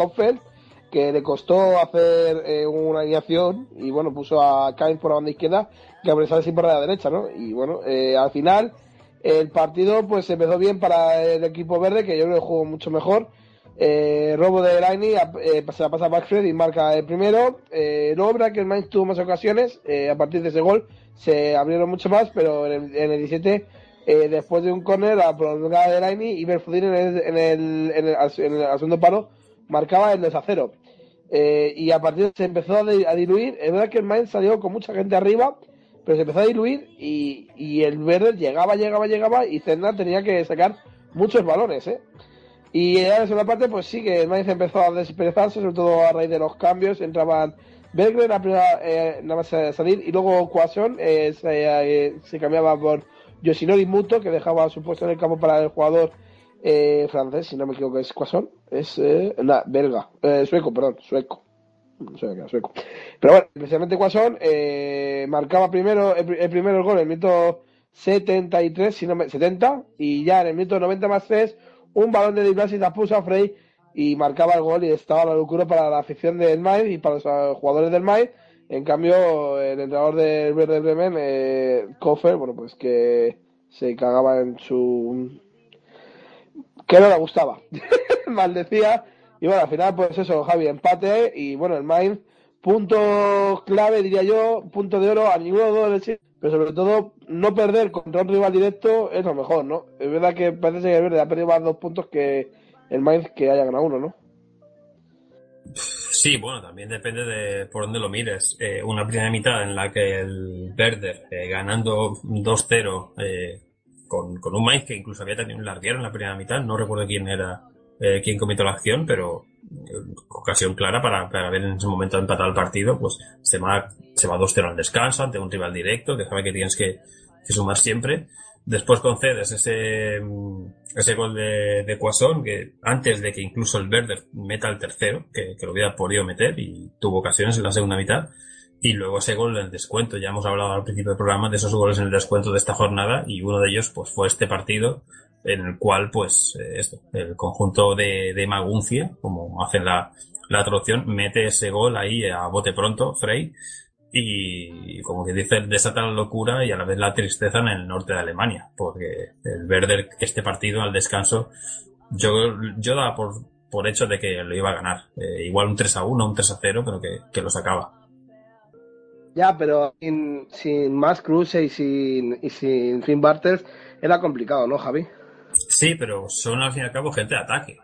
que le costó hacer eh, una alineación y bueno, puso a Kain por la banda izquierda que a sin por la derecha, ¿no? Y bueno, eh, al final el partido pues empezó bien para el equipo verde, que yo creo que jugó mucho mejor. Eh, robo de Laini, eh, se la pasa a Backfred y marca el primero. Eh, luego Mainz tuvo más ocasiones, eh, a partir de ese gol se abrieron mucho más, pero en el, en el 17, eh, después de un córner, a prolongada de Laini y Berfudin en el, en el, en el, en el, segundo paro marcaba el 2 a 0. Eh, y a partir de se empezó a, di- a diluir. El Mainz salió con mucha gente arriba, pero se empezó a diluir y, y el verde llegaba, llegaba, llegaba y Zerna tenía que sacar muchos balones, ¿eh? Y en la segunda parte, pues sí que el Mainz empezó a desperezarse, sobre todo a raíz de los cambios. Entraban Bergler la primera, eh, nada más salir y luego Quason eh, se, eh, se cambiaba por Yoshinori Muto, que dejaba su puesto en el campo para el jugador eh, francés, si no me equivoco, es Quason, es eh, nah, belga, sueco, perdón, sueco. Pero bueno, especialmente Quason eh, marcaba primero el, el primero el gol el minuto 73, si no me, 70, y ya en el minuto 90 más 3, un balón de Di Blasi la puso a Frey y marcaba el gol y estaba la locura para la afición del Mainz y para los eh, jugadores del Mainz. En cambio, el entrenador del Verde Bremen, eh, Koffer, bueno, pues que se cagaba en su... que no le gustaba. Maldecía. Y bueno, al final, pues eso, Javi, empate y bueno, el Mainz, punto clave, diría yo, punto de oro a ninguno de los dos pero sobre todo no perder contra un rival directo es lo mejor, ¿no? Es verdad que parece que el Verde ha perdido más dos puntos que el Mainz que haya ganado uno, ¿no? Sí, bueno, también depende de por dónde lo mires. Eh, una primera mitad en la que el Werder, eh, ganando 2-0, eh, con, con un Mainz que incluso había tenido un larguero en la primera mitad, no recuerdo quién era, eh, quién cometió la acción, pero ocasión clara para, para haber en ese momento empatado el partido, pues se va, se va 2-0 al descanso ante un rival directo, que sabe que tienes que, que sumar siempre. Después concedes ese, mm, ese gol de, de Quasón, que antes de que incluso el Werder meta el tercero, que, que lo hubiera podido meter y tuvo ocasiones en la segunda mitad. Y luego ese gol en el descuento. Ya hemos hablado al principio del programa de esos goles en el descuento de esta jornada y uno de ellos pues fue este partido en el cual pues eh, esto, el conjunto de, de Maguncia, como hacen la, la traducción, mete ese gol ahí a bote pronto, Frey, y como que dice, desata la locura y a la vez la tristeza en el norte de Alemania, porque el Werder, este partido al descanso, yo, yo daba por, por hecho de que lo iba a ganar. Eh, igual un 3 a 1, un 3 a 0, pero que, que lo sacaba. Ya, pero sin, sin más Cruz y sin, y sin Finn Bartels era complicado, ¿no, Javi? Sí, pero son al fin y al cabo gente de ataque,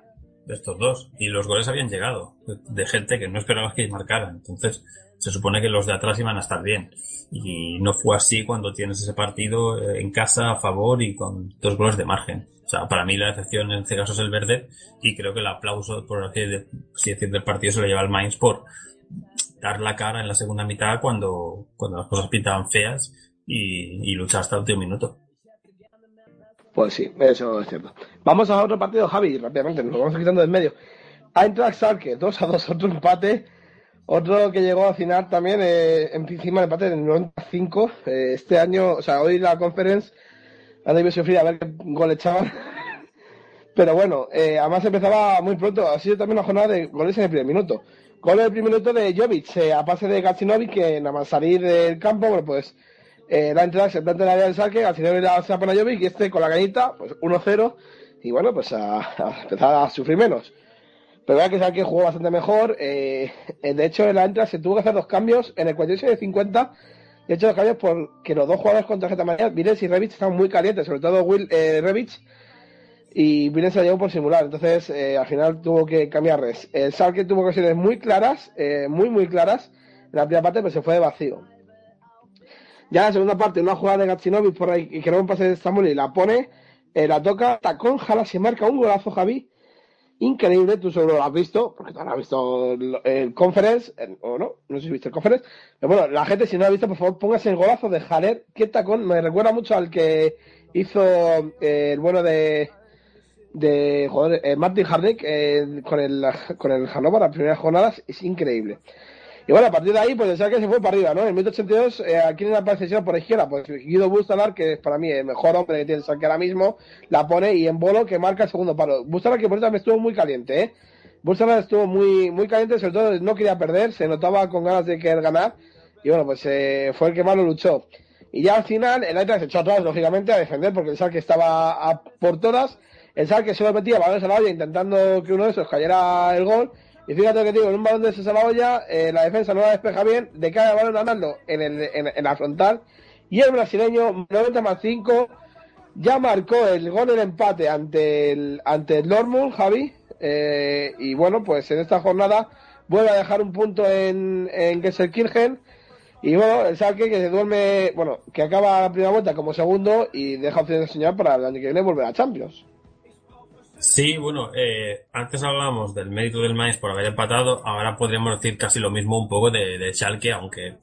de estos dos. Y los goles habían llegado, de, gente que no esperabas que marcaran. Entonces, se supone que los de atrás iban a estar bien. Y no fue así cuando tienes ese partido eh, en casa a favor y con dos goles de margen. O sea, para mí la excepción en este caso es el verde y creo que el aplauso, por así decir, del partido se lo lleva el Mainz por dar la cara en la segunda mitad cuando, cuando las cosas pintaban feas y, y luchar hasta el último minuto. Pues sí, eso es cierto. Vamos a otro partido, Javi, rápidamente, nos lo vamos quitando del medio. Eintracht Schalke, 2 a 2, otro empate. Otro que llegó al final también, eh, encima del empate del 95. Eh, este año, o sea, hoy la conference han debido sufrir a ver qué gol echaban. Pero bueno, eh, además empezaba muy pronto. Ha sido también una jornada de goles en el primer minuto. Gol en el primer minuto de Jovic, eh, a pase de Gacinovic, que nada más salir del campo, bueno, pues eh, la entrada se planta en la área del saque, se la pone a Jovic y este con la cañita, pues 1-0. Y bueno, pues a, a empezar a sufrir menos. Pero vea que Schalke jugó bastante mejor. Eh, eh, de hecho, en la entrada se tuvo que hacer dos cambios en el 46 de 50. Y he hecho dos cambios porque los dos jugadores con tarjeta amarilla, Viles y Rebic, estaban muy calientes, sobre todo Will eh. Y Viles se llevó por simular. Entonces, eh, al final tuvo que cambiar res. El Schalke tuvo ocasiones muy claras, eh, muy, muy claras. En la primera parte, pero se fue de vacío. Ya en la segunda parte, una jugada de Gacinovic por ahí, y que un pase de Stamoli, y la pone, eh, la toca, tacón, jala, se marca un golazo, Javi increíble, tú solo lo has visto, porque tú no has visto el, conference, o no, no sé si viste el conference, pero bueno, la gente si no lo ha visto, por favor, póngase el golazo de Jaler, qué tacón, me recuerda mucho al que hizo eh, el bueno de de joder, eh, Martin Hardick eh, con el con el Hannover las primeras jornadas es increíble. Y bueno, a partir de ahí, pues el Schalke se fue para arriba, ¿no? En el 1982, eh, la posición por izquierda, pues Guido Bustalar, que es para mí el mejor hombre que tiene el Schalke ahora mismo, la pone y en bolo que marca el segundo palo. Bustalar que por eso me estuvo muy caliente, ¿eh? Bustalar estuvo muy, muy caliente, sobre todo no quería perder, se notaba con ganas de querer ganar, y bueno, pues eh, fue el que más lo luchó. Y ya al final, el Eintracht se echó atrás, lógicamente, a defender, porque el Schalke estaba a por todas, el Schalke solo metía balones a la olla intentando que uno de esos cayera el gol, y fíjate lo que digo, en un balón de ese a la olla, eh, la defensa no la despeja bien, decae el balón andando en, el, en, en, la frontal, y el brasileño, 90 más 5, ya marcó el gol del empate ante el, ante el Dortmund, Javi, eh, y bueno, pues en esta jornada vuelve a dejar un punto en, en Gesselkirchen, y bueno, el Schalke que se duerme, bueno, que acaba la primera vuelta como segundo y deja opción de señal para el año que viene volver a Champions. Sí, bueno, eh, antes hablábamos del mérito del Mainz por haber empatado, ahora podríamos decir casi lo mismo un poco de, de aunque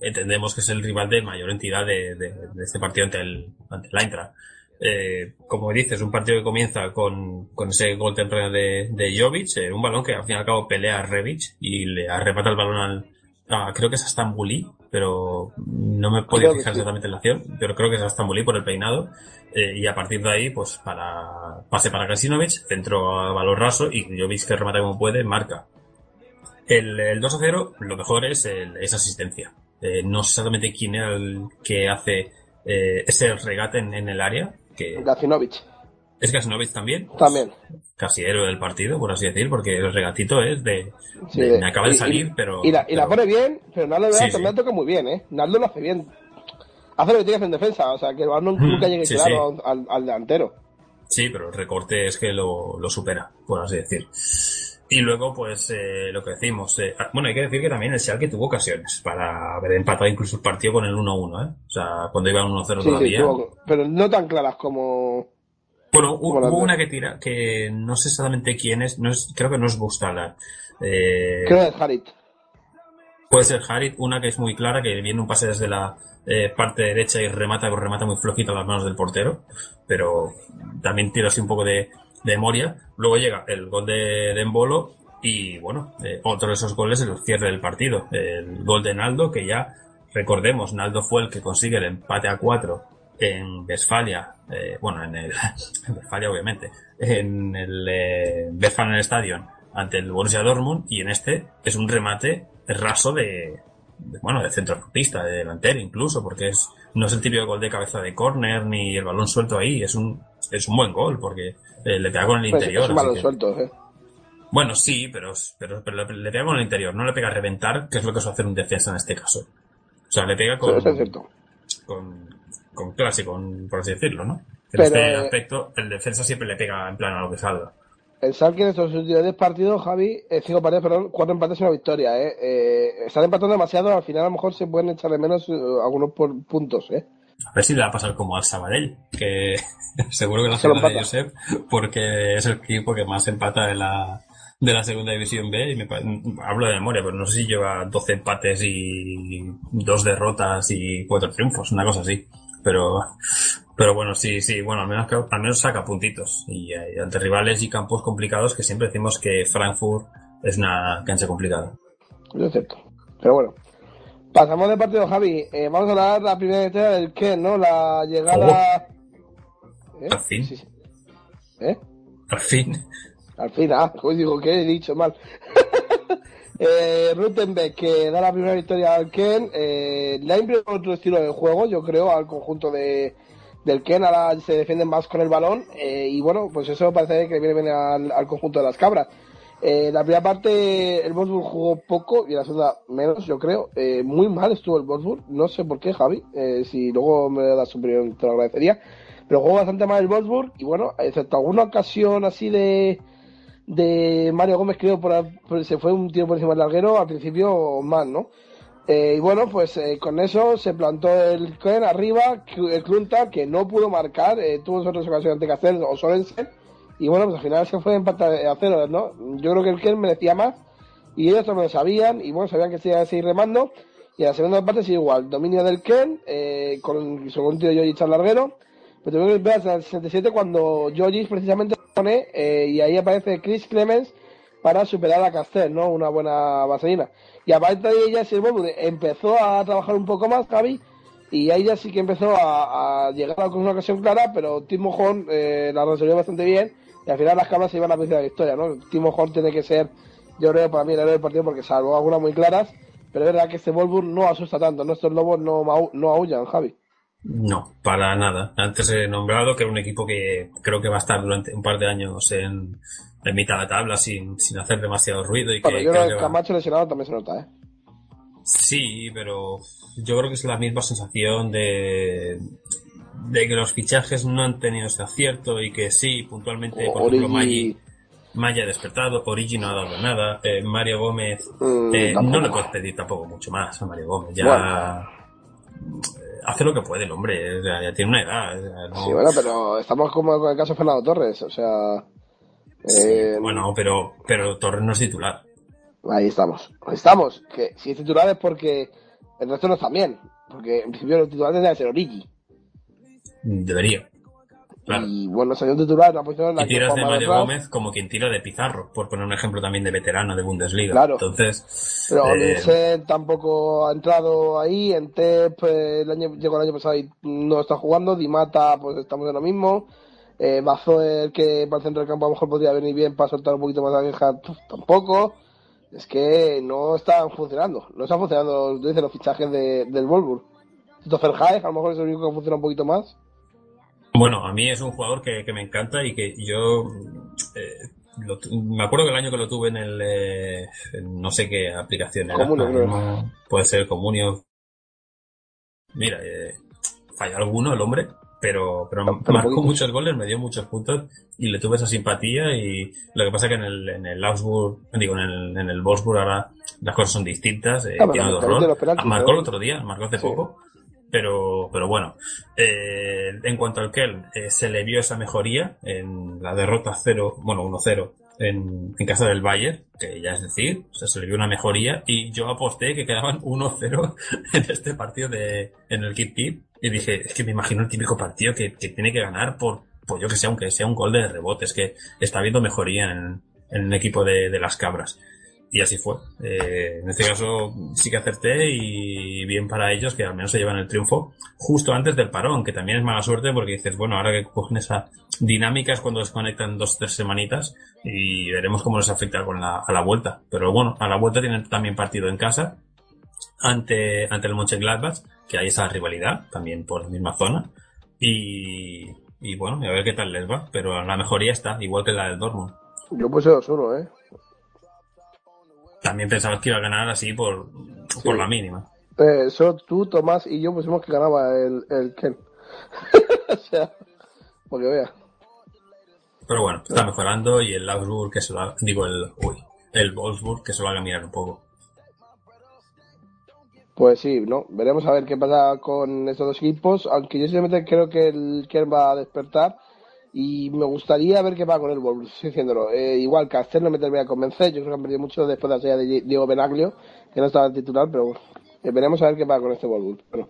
entendemos que es el rival de mayor entidad de, de, de este partido ante el, ante el Eintracht. Eh, como dices, un partido que comienza con, con ese gol temprano de, de Jovic, eh, un balón que al fin y al cabo pelea a Rebic y le arrebata el balón al, a, creo que es a Stambuli, pero no me puedo fijar exactamente en la acción, pero creo que es a Stambuli por el peinado. Eh, y a partir de ahí, pues para pase para Kasinovic, centro a valor raso y Jovic que remata como puede, marca. El, el 2 a 0, lo mejor es el, esa asistencia. Eh, no sé exactamente quién era el que hace eh, ese regate en, en, el área. Que. ¿Es Kasinovic también? También. Casi héroe del partido, por así decir, porque el regatito es de... Sí, de me acaba de salir, y, pero... Y la, y la pone bien, pero Naldo sí, también sí. toca muy bien, ¿eh? Naldo lo hace bien hace lo que tiene que hacer en defensa, o sea, que el balón nunca llegue claro. Al, al, delantero. Sí, pero el recorte es que lo, lo supera, por así decir. Y luego, pues, eh, lo que decimos. Eh, bueno, hay que decir que también el Schalke tuvo ocasiones para haber empatado incluso el partido con el 1-1, ¿eh? O sea, cuando iba 1-0 sí, todavía. Sí, tuvo, pero no tan claras como... Bueno, hubo, una que tira, que no sé exactamente quién es, no es creo que no es Bustala. Eh, creo que es Harit. Puede ser Harit, una que es muy clara, que viene un pase desde la eh, parte derecha y remata, remata muy flojito a las manos del portero, pero también tira así un poco de, de memoria. Luego llega el gol de, de Embolo y bueno, eh, otro de esos goles es el cierre del partido. El gol de Naldo, que ya recordemos, Naldo fue el que consigue el empate a cuatro en Westfalia, eh, bueno, en el, en Westfalia obviamente, en el eh, Stadion ante el Borussia Dortmund y en este es un remate raso de, de bueno, de centrocampista, de delantero incluso, porque es, no es el típico gol de cabeza de córner ni el balón suelto ahí, es un, es un buen gol porque eh, le pega con el pues interior. Es un balón que, suelto, ¿eh? Bueno, sí, pero, pero, pero le, pega con el interior, no le pega a reventar, que es lo que suele hacer un defensa en este caso. O sea, le pega con, sí, es con, con clase, con, por así decirlo, ¿no? En este eh, aspecto, el defensa siempre le pega en plan a lo que salga. El Schalke en estos últimos 10 partidos, Javi, eh, cinco partidos, perdón, cuatro empates y una victoria, ¿eh? eh están empatando demasiado, al final a lo mejor se pueden echar de menos eh, algunos por puntos, ¿eh? A ver si le va a pasar como al Sabadell, que seguro que la semana de Josep, porque es el equipo que más empata de la, de la segunda división B, y me, hablo de memoria, pero no sé si lleva 12 empates y dos derrotas y cuatro triunfos, una cosa así. Pero, pero bueno, sí, sí, bueno, al menos, al menos saca puntitos. Y, y ante rivales y campos complicados, que siempre decimos que Frankfurt es una cancha complicada. Es cierto. Pero bueno. Pasamos de partido, Javi. Eh, vamos a hablar la primera historia del Ken, ¿no? La llegada... Oh. ¿Eh? Al fin. Sí, sí. ¿Eh? Al fin. Al fin, ah, pues digo, ¿qué he dicho mal? eh, Rutenbeck, que da la primera victoria al Ken, eh, le ha imprimido otro estilo de juego, yo creo, al conjunto de, del Ken, ahora se defienden más con el balón, eh, y bueno, pues eso parece que viene bien al, al conjunto de las cabras. Eh, la primera parte el Wolfsburg jugó poco y la segunda menos, yo creo. Eh, muy mal estuvo el Wolfsburg, no sé por qué, Javi. Eh, si luego me das su opinión, te lo agradecería. Pero jugó bastante mal el Wolfsburg y bueno, excepto alguna ocasión así de, de Mario Gómez, creo, por, por, se fue un tiro por encima del larguero, al principio mal, ¿no? Eh, y bueno, pues eh, con eso se plantó el Ken arriba, el Klunta, que no pudo marcar, eh, tuvo otras ocasiones ante Cacer o Sorensen, y bueno, pues al final se fue empatar a cero, ¿no? Yo creo que el Ken merecía más, y ellos también lo sabían, y bueno, sabían que se iba a seguir remando, y en la segunda parte sí igual, dominio del Ken, con, con un tiro y al larguero, pero tuvimos que esperar hasta el 67 cuando Georgis precisamente pone eh, y ahí aparece Chris Clemens para superar a Castel, ¿no? Una buena vaselina. Y aparte de ella, si el Volvo empezó a trabajar un poco más, Javi, y ahí ya sí que empezó a, llegar con una ocasión clara, pero Timo Horn eh, la resolvió bastante bien y al final las cabras se iban a la de la victoria, ¿no? Timo Horn tiene que ser, yo creo, para mí el héroe del partido porque salvo algunas muy claras, pero es verdad que este Volvo no asusta tanto, nuestros lobos no, no aullan, Javi. No, para nada. Antes he nombrado que era un equipo que creo que va a estar durante un par de años en, en mitad de la tabla sin, sin hacer demasiado ruido y que yo creo que va- Camacho lesionado también se nota, ¿eh? Sí, pero yo creo que es la misma sensación de, de que los fichajes no han tenido ese acierto y que sí, puntualmente, por ejemplo, Maggi, Maggi ha despertado, Origi no ha dado nada, eh, Mario Gómez, Mm, eh, no le puedes pedir tampoco mucho más a Mario Gómez, ya Bueno. Hace lo que puede el hombre, o sea, ya tiene una edad, o sea, no- Sí, bueno, pero estamos como con el caso de Fernando Torres, o sea... eh, bueno, pero, pero Torres no es titular. Ahí estamos. Ahí estamos. Que si es titular es porque el resto no está bien. Porque en principio los titulares debe ser Origi. Debería. Claro. Y bueno, salió un titular en la posición en la Y que tiras de Mario. Gómez como quien tira de Pizarro, por poner un ejemplo también de veterano de Bundesliga. Claro. Entonces, Pero eh, tampoco ha entrado ahí. En Tep eh, el año, llegó el año pasado y no está jugando. Dimata, pues estamos en lo mismo. Eh, Bazoer, que para el centro del campo a lo mejor podría venir bien para soltar un poquito más la vieja, tampoco. Es que no están funcionando. No están funcionando, dicen los fichajes de, del Wolfsburg. Christopher Haig, a lo mejor es el único que funciona un poquito más. Bueno, a mí es un jugador que, que me encanta y que yo eh, lo me acuerdo que el año que lo tuve en el eh, en no sé qué aplicación era, creo. mismo puede ser Comunio. Mira, eh, falló alguno el hombre, pero pero, marcó muchos goles, me dio muchos puntos y le tuve esa simpatía y lo que pasa que en el en el Augsburg, digo en el en el Wolfsburg ahora las cosas son distintas, eh, Ah, tiene rol. penaltis, marcó el ¿no? otro día, marcó hace Sí. poco pero pero bueno eh, en cuanto al Kelm eh, se le vio esa mejoría en la derrota 0 bueno 1-0 en, en casa del Bayern que ya es decir o sea, se le vio una mejoría y yo aposté que quedaban 1-0 en este partido de en el Kip Kip y dije es que me imagino el típico partido que, que tiene que ganar por pues yo que sé aunque sea un gol de rebote es que está habiendo mejoría en, en el equipo de, de las cabras y así fue. Eh, en este caso sí que acerté y bien para ellos que al menos se llevan el triunfo justo antes del parón, que también es mala suerte porque dices, bueno, ahora que cogen esa dinámica es cuando desconectan dos tres semanitas y veremos cómo les afecta con la, a la vuelta. Pero bueno, a la vuelta tienen también partido en casa ante, ante el Mönchengladbach, que hay esa rivalidad también por la misma zona y, y bueno, a ver qué tal les va, pero la mejoría está, igual que la del Dortmund. Yo puse 2-1, ¿eh? También pensabas que iba a ganar así por, por la mínima. Eh, solo tú, Tomás y yo pusimos que ganaba el, el Ken. o sea, porque vea. Pero bueno, está mejorando y el Augsburg que se lo digo el, uy, el Wolfsburg que se lo haga mirar un poco. Pues sí, ¿no? Veremos a ver qué pasa con estos dos equipos, aunque yo sinceramente creo que el Kern va a despertar y me gustaría ver qué pasa con el Wolves, estoy diciéndolo. Eh, igual Castel no me termina de convencer, yo creo que han perdido mucho después de la salida de Diego Benaglio, que no estaba en titular, pero bueno, eh, veremos a ver qué pasa con este Wolves. Bueno.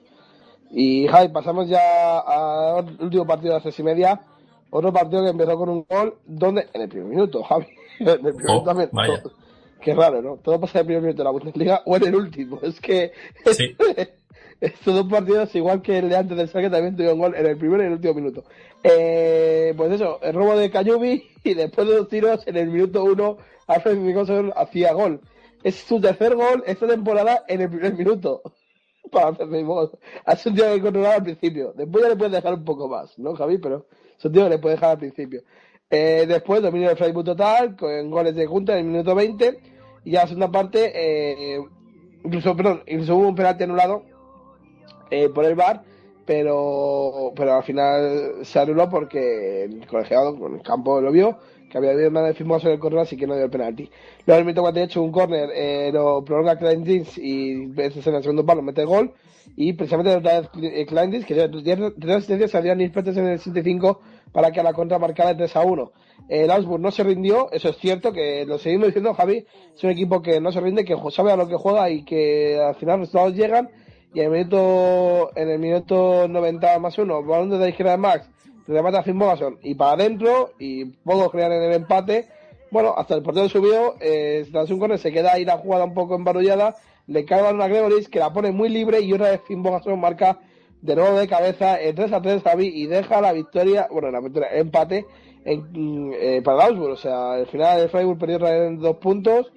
Y Javi, pasamos ya al último partido de las tres y media, otro partido que empezó con un gol, donde en el primer minuto, Javi, en el primer Oh, minuto también. vaya. todo- Qué raro, ¿no? Todo pasa en el primer minuto de la Bundesliga o en el último. Es que Sí. estos dos partidos, igual que el de antes del saque, también tuvieron gol en el primero y el último minuto. Eh, pues eso, el robo de Cayubi y después de dos tiros en el minuto uno, Alfred Nicholson hacía gol. Es su tercer gol esta temporada en el primer minuto. Para gol. Es un tío que controlaba al principio. Después ya le puedes dejar un poco más, ¿no, Javi? Pero es un tío que le puedes dejar al principio. Eh, después dominio del Freiburg total, con goles de junta en el minuto 20. Y ya la segunda parte, eh, incluso, perdón, incluso hubo un penalti anulado eh, por el VAR, pero, pero al final se anuló porque el colegiado con el campo lo vio, que había habido una firmado sobre el córner, así que no dio el penalti. Luego en el minuto 48 un córner, eh, lo prolonga Klein Jeans y veces en el segundo palo mete el gol. Y precisamente otra vez eh, Klein Jeans, que tiene tres asistencias, salían Inspectores en el 75 para que a la contra marcara el 3 a 1. El Augsburg no se rindió, eso es cierto, que lo seguimos diciendo, Javi, es un equipo que no se rinde, que sabe a lo que juega y que al final los resultados llegan. Y en el minuto, en el minuto 90 más uno, balón de la izquierda de Max, remata Finn Bogason y para adentro y poco crean en el empate. Bueno, hasta el portero subió, eh, tras un corner se queda ahí la jugada un poco embarullada, le cae a Gregoris que la pone muy libre y otra vez Finn Bogason marca de nuevo de cabeza en 3 a 3 Javi y deja la victoria, bueno, la victoria, empate en, eh, para el Augsburg. O sea, al final el Freiburg perdió en dos puntos.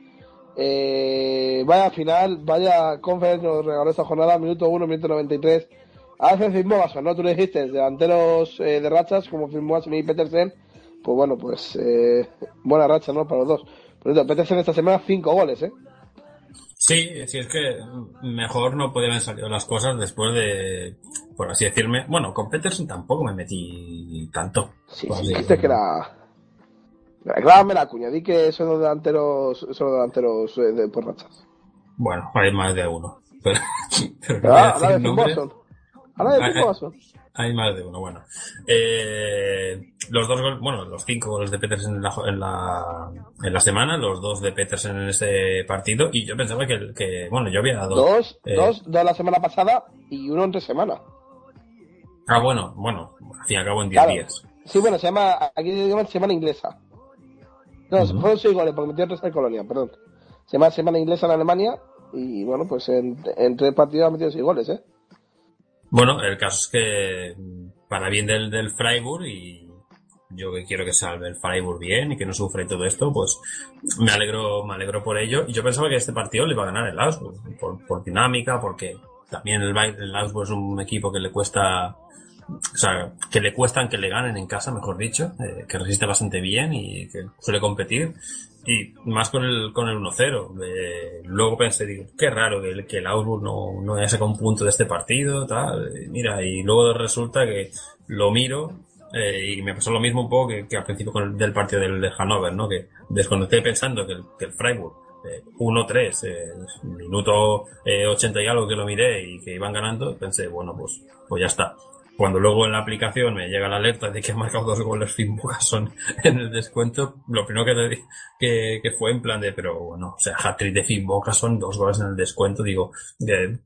Eh, vaya final, vaya conferencia nos regaló esta jornada, minuto 1, minuto 93. Hace Fimbogason, ¿no? Tú le dijiste, delanteros eh, de rachas como Fimbogason y Petersen. Pues bueno, pues eh, buena racha, ¿no? Para los dos. Por cierto, Petersen esta semana 5 goles, ¿eh? Sí, sí, es que mejor no podían salir las cosas después de, por así decirme, bueno, con Peterson tampoco me metí tanto. Sí, sí, dijiste que era... Grávame la cuña, di que son los delanteros, son los delanteros eh, de, por rachas. Bueno, hay más de uno. Pero, pero ah. Habla de Boston. Hay más de uno, bueno. Eh, los dos goles, bueno, los cinco goles de Petersen en la, en la, en la semana, los dos de Petersen en ese partido, y yo pensaba que, que bueno, yo había dos. Dos, eh, dos, dos la semana pasada y uno entre semana. Ah, bueno, bueno, al fin y al cabo en 10 días. Sí, bueno, se llama, aquí se llama semana inglesa. No, uh -huh. fueron seis goles, porque metió tres en Colonia, perdón. Se llama semana inglesa en Alemania, y bueno, pues en, en tres partidos ha metido seis goles, ¿eh? Bueno, el caso es que para bien del, del Freiburg y yo que quiero que salve el Freiburg bien y que no sufra y todo esto, pues me alegro, me alegro por ello. Y yo pensaba que este partido le iba a ganar el Augsburg, por, por dinámica, porque también el, el Augsburg es un equipo que le cuesta, o sea, que le cuestan que le ganen en casa, mejor dicho, eh, que resiste bastante bien y que suele competir. Y más con el, con el 1-0. Eh, luego pensé, digo, qué raro que el, que el Augsburg no, no haya sacado un punto de este partido, tal. Mira, y luego resulta que lo miro, eh, y me pasó lo mismo un poco que, que al principio con el, del partido del, del Hannover, ¿no? Que desconecté pensando que el, que el Freiburg, eh, 1-3, eh, minuto 80 y algo que lo miré y que iban ganando, pensé, bueno, pues, pues ya está. Cuando luego en la aplicación me llega la alerta de que ha marcado dos goles Finn Bogason en el descuento, lo primero que, que, que, fue en plan de, pero bueno, o sea, hat-trick de Finn Bogason, dos goles en el descuento, digo, de,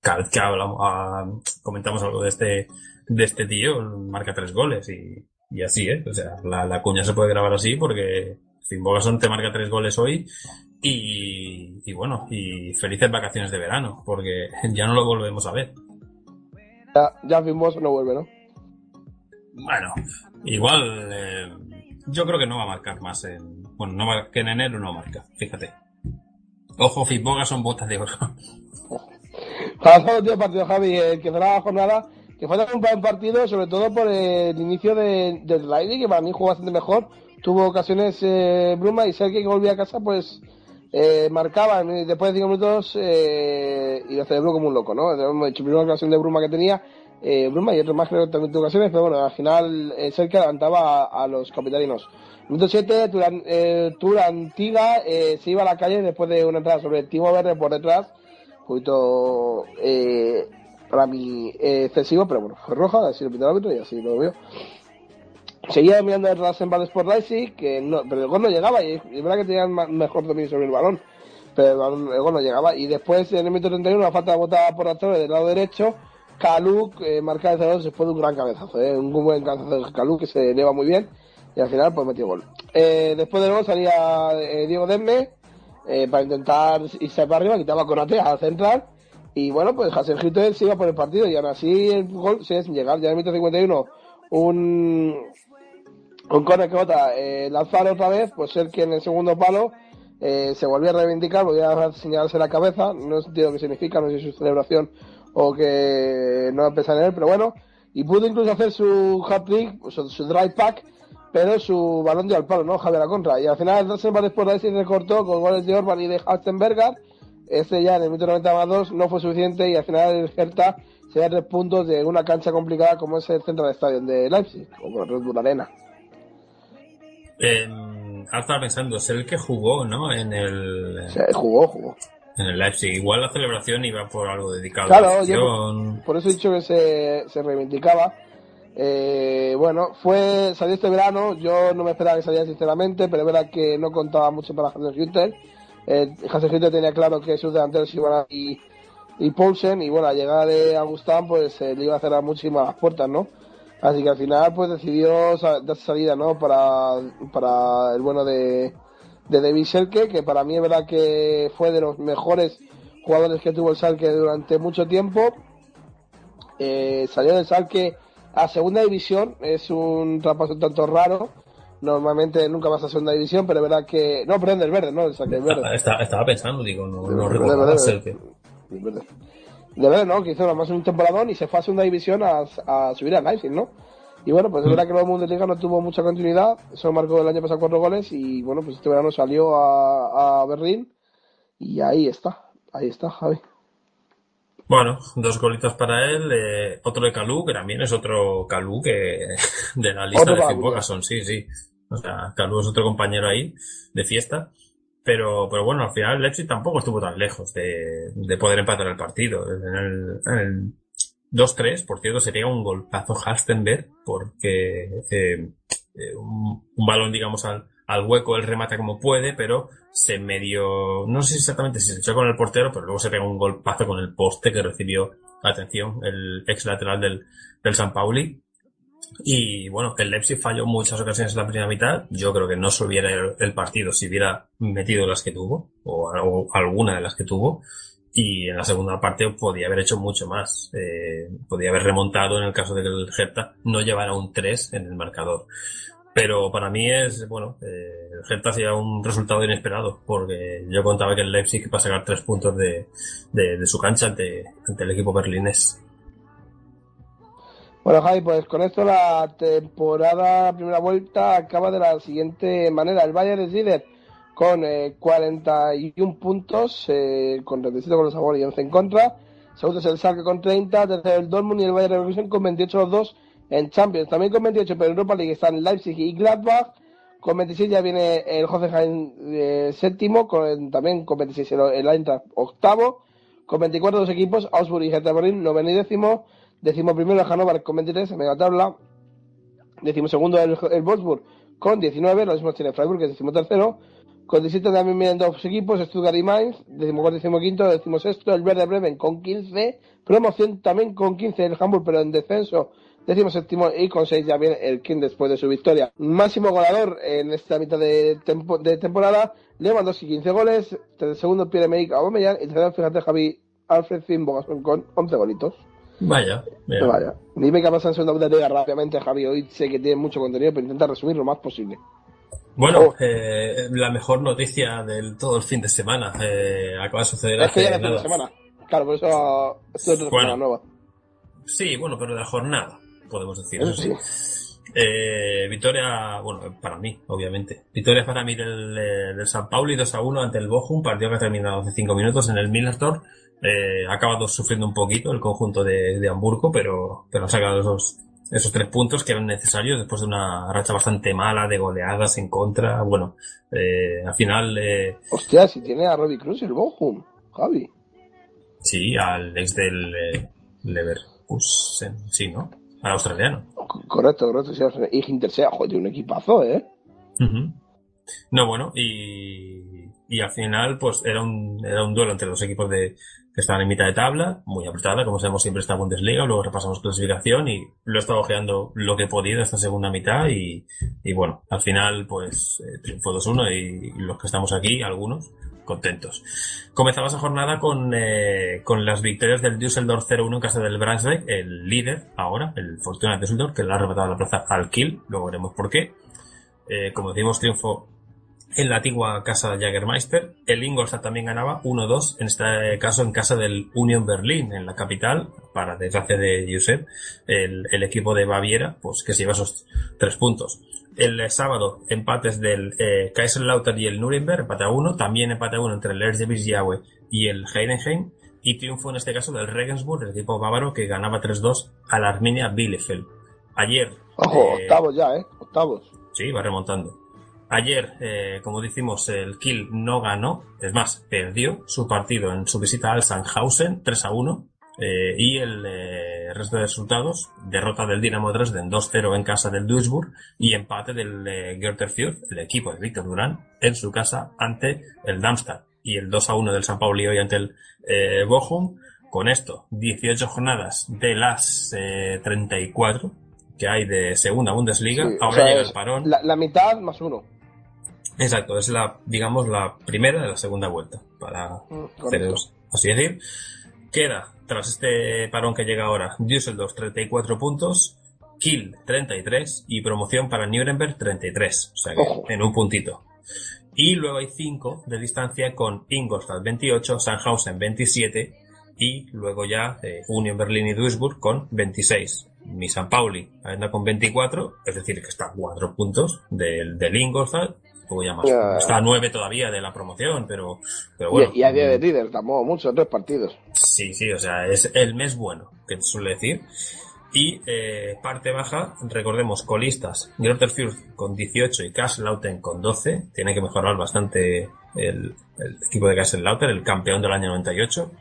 cada que hablamos, a, comentamos algo de este, de este tío, marca tres goles y, y así, ¿eh? O sea, la, la cuña se puede grabar así porque Finn Bogason te marca tres goles hoy y, y bueno, y felices vacaciones de verano, porque ya no lo volvemos a ver. Ya, ya Fimboso no vuelve, ¿no? Bueno, igual eh, yo creo que no va a marcar más en... Bueno, no va, que en enero no marca, fíjate. Ojo, Fitboga son botas de oro. Pasamos al último partido, Javi, el que cerraba la jornada, que fue un buen partido, sobre todo por el inicio de, del que para mí jugó bastante mejor. Tuvo ocasiones eh, Bruma y Sergio que volvía a casa, pues eh, marcaban después de 5 minutos eh, y lo celebró como un loco, ¿no? Hemos dicho, primera ocasión de Bruma que tenía, eh, Bruma y otro más creo que también tuvo ocasiones, pero bueno, al final eh, Sergio levantaba a, a, los capitalinos. Minuto 7, Turan, eh, Turantiga eh, se iba a la calle después de una entrada sobre Timo Verde por detrás, un poquito eh, para mí eh, excesivo, pero bueno, fue roja, así lo pitó el árbitro y así lo veo. Seguía mirando el Rasenball Sport Leipzig, que no, pero el gol no llegaba, y es verdad que tenían mejor dominio sobre el balón, pero el, gol no llegaba. Y después, en el minuto 31, una falta botada por actores del lado derecho, Kaluk eh, marca el 0 después de un gran cabezazo, eh, un buen cabezazo de Kaluk que se eleva muy bien, y al final pues metió gol. Eh, después del gol salía eh, Diego Demme, eh, para intentar irse para arriba, quitaba con Ate al central, y bueno, pues Hasen Hitler se iba por el partido, y aún así el gol sigue sin llegar, ya en el minuto 51, un con Corre que eh, lanzar otra vez, pues ser que en el segundo palo eh, se volvió a reivindicar, volvió a señalarse la cabeza, no entiendo qué significa, no sé si es su celebración o que no empezar en él, pero bueno, y pudo incluso hacer su hat-trick, su, su, drive pack, pero su balón dio al palo, ¿no? Javier la contra. Y al final el Darsen después de se recortó con goles de Orban y de Halstenberger. Este ya en el minuto 90 más 2 no fue suficiente y al final el Hertha se da tres puntos de una cancha complicada como es el centro del estadio de Leipzig, como Red Bull Arena. Eh, ahora estaba pensando, es el que jugó, ¿no? En el. Sí, jugó, jugó. En el Leipzig. Igual la celebración iba por algo dedicado claro, a la yo, por eso he dicho que se, se reivindicaba. Eh, bueno, fue, salió este verano, yo no me esperaba que saliera sinceramente, pero es verdad que no contaba mucho para Hansen Hütter. Eh, Hansen Hütter tenía claro que sus delanteros iban a, y, y Paulsen, y bueno, a llegar de Agustán, pues eh, le iba a cerrar muchísimas puertas, ¿no? Así que al final pues decidió dar salida ¿no? para, para el bueno de, de David Selke, que para mí es verdad que fue de los mejores jugadores que tuvo el Salque durante mucho tiempo. Eh, salió del Salque a segunda división, es un traspaso un tanto raro. Normalmente nunca vas a segunda división, pero es verdad que. No, perdón, del verde, ¿no? El Salque, el verde. Estaba, pensando, digo, no, no Verde, recordaba verde, ser verde. que... De verdad. ¿no? Que hizo nada más un temporadón y se fue a segunda división a, a subir a Leipzig, ¿no? Y bueno, pues es verdad que el Bundesliga no tuvo mucha continuidad, solo marcó el año pasado cuatro goles y bueno, pues este verano salió a, a Berlín y ahí está, ahí está Javi. Bueno, dos golitos para él, eh, otro de Calú, que también es otro Calú que de la lista Otro de Calú, Phil Bogason, sí, sí. O sea, Calú es otro compañero ahí de fiesta. Pero, pero bueno, al final Leipzig tampoco estuvo tan lejos de, de poder empatar el partido. En el, en el 2-3, por cierto, sería un golpazo Halstenberg, porque eh, eh, un, balón, digamos, al, al hueco, él remata como puede, pero se medio, no sé exactamente si se echó con el portero, pero luego se pega un golpazo con el poste que recibió, atención, el ex lateral del, del San Pauli. Y bueno, el Leipzig falló muchas ocasiones en la primera mitad. Yo creo que no se hubiera el, partido si hubiera metido las que tuvo, o, alguna de las que tuvo. Y en la segunda parte podía haber hecho mucho más. Eh, podía haber remontado en el caso de que el Hertha no llevara un 3 en el marcador. Pero para mí es, bueno, eh, el Hertha hacía un resultado inesperado, porque yo contaba que el Leipzig iba a sacar tres puntos de, de, de su cancha ante, ante el equipo berlinés. Bueno, Javi, pues con esto la temporada, primera vuelta, acaba de la siguiente manera. El Bayern es líder con eh, 41 puntos, eh, con 37 con los sabores y 11 en contra. Segundo es el Schalke con 30, tercero el Dortmund y el Bayern Leverkusen con 28 los dos en Champions. También con 28, pero en Europa League están Leipzig y Gladbach. Con 26 ya viene el Hoffenheim eh, séptimo, con, también con 26 el, el Eintracht octavo. Con 24 dos equipos, Augsburg y Hertha Berlín, noveno y décimo. Décimo primero el Hannover con 23 en media tabla. Décimo segundo el, el Wolfsburg con 19, lo mismo tiene Freiburg que es décimo tercero. Con 17 también vienen dos equipos, Stuttgart y Mainz, décimo cuarto, décimo quinto, sexto, el Werder Bremen con 15, promoción también con 15 el Hamburg pero en descenso, décimo séptimo y con 6 ya viene el King después de su victoria. Máximo goleador en esta mitad de, tempo- de temporada, Lewandowski 15 goles, tercer segundo Pierre-Emerick Aubameyang y tercero, fíjate Javi Alfred Finbogason con 11 golitos. Vaya. Vaya. Dime qué pasa en segunda Bundesliga rápidamente, Javi. Hoy sé que tiene mucho contenido, pero intenta resumir lo más posible. Bueno, Oh. eh, la mejor noticia del todo el fin de semana eh, acaba de suceder Es que ya hace fin de nada. semana. Claro, por eso esto es otra Bueno. nueva. Sí, bueno, pero de la jornada, podemos decir. Eso Eso sí. Eh, victoria, bueno, para mí, obviamente. Victoria para mí del, eh, del San Pauli 2 a 1 ante el Bochum, partido que ha terminado hace 5 minutos en el Millertor. Eh, ha acabado sufriendo un poquito el conjunto de, de Hamburgo, pero, pero ha sacado esos, esos tres puntos que eran necesarios después de una racha bastante mala de goleadas en contra. Bueno, eh, al final, eh, Hostia, si tiene a Robbie Cruz el Bochum, Javi. sí, al ex del eh, Leverkusen, sí, ¿no? Al australiano. Co- Correcto, correcto. Sí, y Intersea, joder, un equipazo, ¿eh? No, bueno, y, y al final, pues era un, era un duelo entre los equipos de, que estaban en mitad de tabla, muy apretada, como sabemos siempre está Bundesliga, luego repasamos clasificación y lo he estado ojeando lo que he podido esta segunda mitad y, y bueno, al final, pues, eh, triunfó 2-1 y, los que estamos aquí, algunos, contentos. Comenzaba esa jornada con, eh, con las victorias del Düsseldorf 0-1 en casa del Braunschweig, el líder ahora, el Fortuna Düsseldorf, que le ha arrebatado la plaza al Kiel, luego veremos por qué. Eh, como decimos, triunfo en la antigua casa de Jagermeister. El Ingolstadt también ganaba 1-2, en este caso en casa del Union Berlin, en la capital, para desgracia de Josep, el, el equipo de Baviera, pues que se lleva esos tres puntos. El eh, sábado, empates del eh, Kaiserslautern y el Nuremberg, empate a uno. También empate a uno entre el Erzgebirge Aue y el Heidenheim. Y triunfo en este caso del Regensburg, el equipo bávaro, que ganaba 3-2 a la Arminia Bielefeld. Ayer. Ojo, eh, octavos ya, ¿eh? Octavos. Sí, va remontando. Ayer, eh, como decimos, el Kiel no ganó, es más, perdió su partido en su visita al Sandhausen 3 a 1. eh, y el eh, resto de resultados, derrota del Dinamo Dresden 2-0 en casa del Duisburg y empate del eh, Fürth, el equipo de Víctor Durán, en su casa ante el Darmstadt y el 2 a 1 del San Pauli hoy ante el eh, Bochum. Con esto, 18 jornadas de las eh, 34 que hay de segunda Bundesliga. Sí, o Ahora sea, llega el parón. La, la mitad más uno. Exacto, es la, digamos, la primera de la segunda vuelta, para Mm, hacer así decir. Queda, tras este parón que llega ahora, Düsseldorf 34 puntos, Kiel 33 y promoción para Nuremberg 33, o sea que Ojo. en un puntito. Y luego hay 5 de distancia con Ingolstadt 28, Sandhausen 27 y luego ya eh, Union Berlin y Duisburg con 26. Mi San Pauli anda con 24, es decir, que está a 4 puntos del, del Ingolstadt. Luego ya más. Ya. Está a 9 todavía de la promoción, pero, pero Y- bueno. y, a día de líder, tampoco mucho, tres partidos. Sí, sí, o sea, es el mes bueno, que suele decir. Y eh, parte baja, recordemos, colistas, Greuther Fürth con 18 y Kaiserslautern con 12. Tiene que mejorar bastante el, el equipo de Kaiserslautern, el campeón del año 98.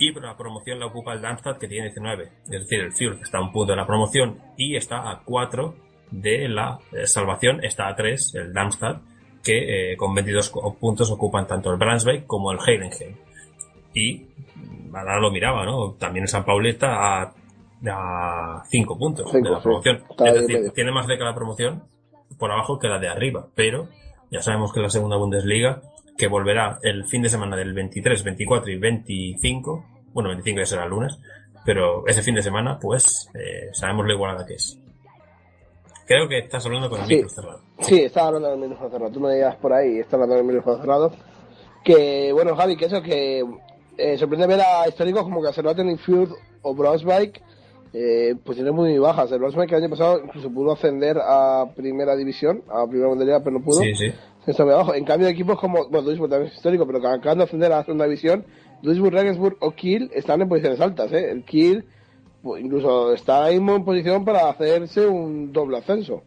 Y la promoción la ocupa el Darmstadt, que tiene 19. Es decir, el Fürth está a un punto de la promoción y está a 4 de la eh, salvación. Está a 3 el Darmstadt, que eh, con 22 co- puntos ocupan tanto el Brunswick como el Heidenheim. Y mm, ahora lo miraba, ¿no? También el San Pauli está a, a 5 puntos Cinco, de la promoción. Es decir, tiene más cerca la promoción por abajo que la de arriba, pero ya sabemos que la segunda Bundesliga, que volverá el fin de semana del 23, 24 y 25, bueno, 25 ya será el lunes, pero ese fin de semana, pues, eh, sabemos lo igualada que es. Creo que estás hablando con el Sí. micro cerrado. Sí, estaba hablando del micrófono cerrado. Tú me digas por ahí, está hablando del micrófono cerrado. Que, bueno, Javi, que eso, que eh, sorprende ver a históricos como Caserlaten Fürth o Braunschweig eh, posiciones muy bajas. El que el año pasado incluso pudo ascender a primera división, a primera Bundesliga, pero no pudo. Sí, sí. Está muy abajo. En cambio, equipos como, bueno, Duisburg también es histórico, pero que acaban de ascender a la segunda división, Duisburg, Regensburg o Kiel están en posiciones altas, ¿eh? El Kiel incluso está ahí en posición para hacerse un doble ascenso.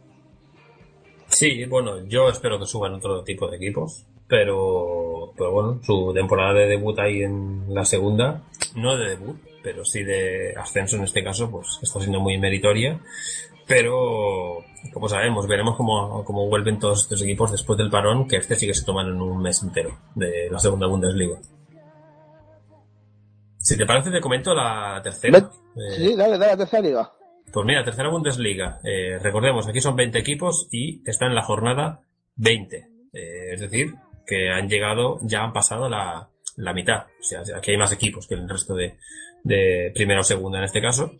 Sí, bueno, yo espero que suban otro tipo de equipos, pero, pero bueno, su temporada de debut ahí en la segunda, no de debut, pero sí de ascenso en este caso, pues está siendo muy meritoria. Pero, como sabemos, veremos cómo, cómo vuelven todos estos equipos después del parón, que este sí que se toman en un mes entero de la segunda Bundesliga. Si te parece, te comento la tercera. Eh, Sí, dale, dale, a tercera liga. pues mira, tercera Bundesliga. Eh, recordemos, aquí son 20 equipos y está en la jornada 20. Eh, es decir, que han llegado, ya han pasado la, la mitad. O sea, aquí hay más equipos que el resto de, de primera o segunda en este caso.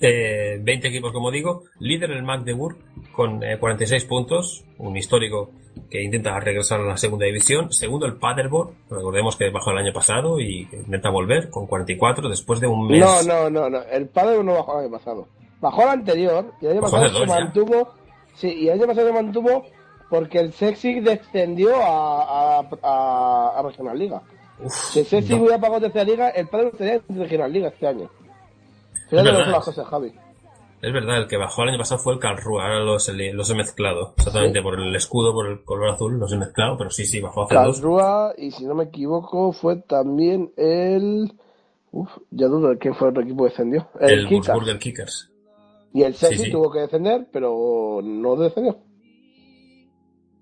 Eh, 20 equipos, como digo. Líder el Magdeburg con eh, 46 puntos, un histórico que intenta regresar a la segunda división. Segundo el Paderborn, recordemos que bajó el año pasado y intenta volver con 44 después de un mes. No, no, no, no. El padre no bajó el año pasado. Bajó el anterior y el año Bajó pasado se mantuvo. Sí, y el año pasado se mantuvo porque el Sexy descendió a, a, a, a Regional Liga. Uf, Si el Sexy no. hubiera pagado tercera liga, el padre estaría en Regional Liga este año. Fíjate verdad. lo que son las cosas, Javi. Es verdad, el que bajó el año pasado fue el Karlsruhe, ahora los, he- los he mezclado. Exactamente, Sí. por el escudo, por el color azul, los he mezclado, pero sí, sí, bajó hace dos. Karlsruhe, y si no me equivoco, fue también el. Uf, ya dudo de quién fue el otro equipo que descendió. El, El Kickers. Y el Sí, sí. tuvo que descender, pero no descendió.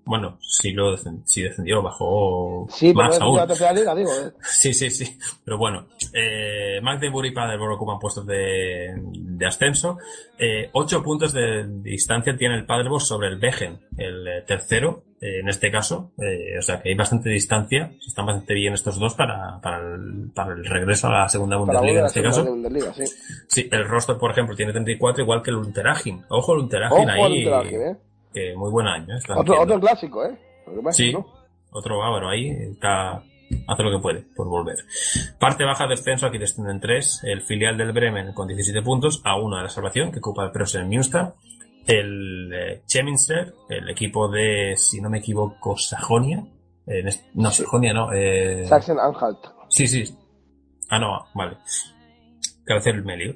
Bueno, sí lo sí descendió, bajó Sí, pero más aún. la tercera liga, digo. eh. Sí, sí, sí. Pero bueno, eh, Magdeburg y Paderborn ocupan puestos de, de ascenso. Eh, ocho puntos de distancia tiene el Paderborn sobre el Begen, el eh, tercero, eh, en este caso. Eh, o sea que hay bastante distancia. Están bastante bien estos dos para, para, el, para el regreso a la segunda Bundesliga en este caso. Bundesliga, sí. Sí, el roster, por ejemplo, tiene 34, igual que el Unterhaching. Ojo, el Unterhaching ahí. al Unterhaching, ¿eh? muy buen año. ¿eh? Está Otro, clásico, ¿eh? Sí, no. otro bávaro ahí está, hace lo que puede por volver. Parte baja de descenso, aquí descienden tres, el filial del Bremen con 17 puntos, a uno de la salvación, que ocupa el Prosen Münster, el eh, Cheminster, el equipo de, si no me equivoco, Sajonia, es- no, Sajonia no, eh, Sachsen-Anhalt. sí, sí, ah no, vale, Calcer el Melio,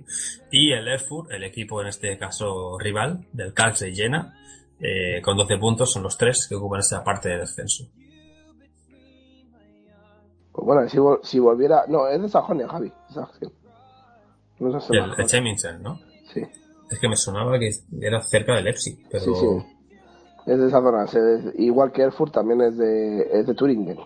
y el Erfurt, el equipo en este caso rival, del Calce Jena, eh, con 12 puntos, son los tres que ocupan esa parte de descenso. Pues bueno, si, vol- si volviera... No, es de Sajonia, Javi. No es El, Sachsen-Anhalt. el Cheminster, ¿no? Sí, Es que me sonaba que era cerca del Leipzig, pero... sí, sí. Es de esa zona. Igual que Erfurt también es de, es de Turingen.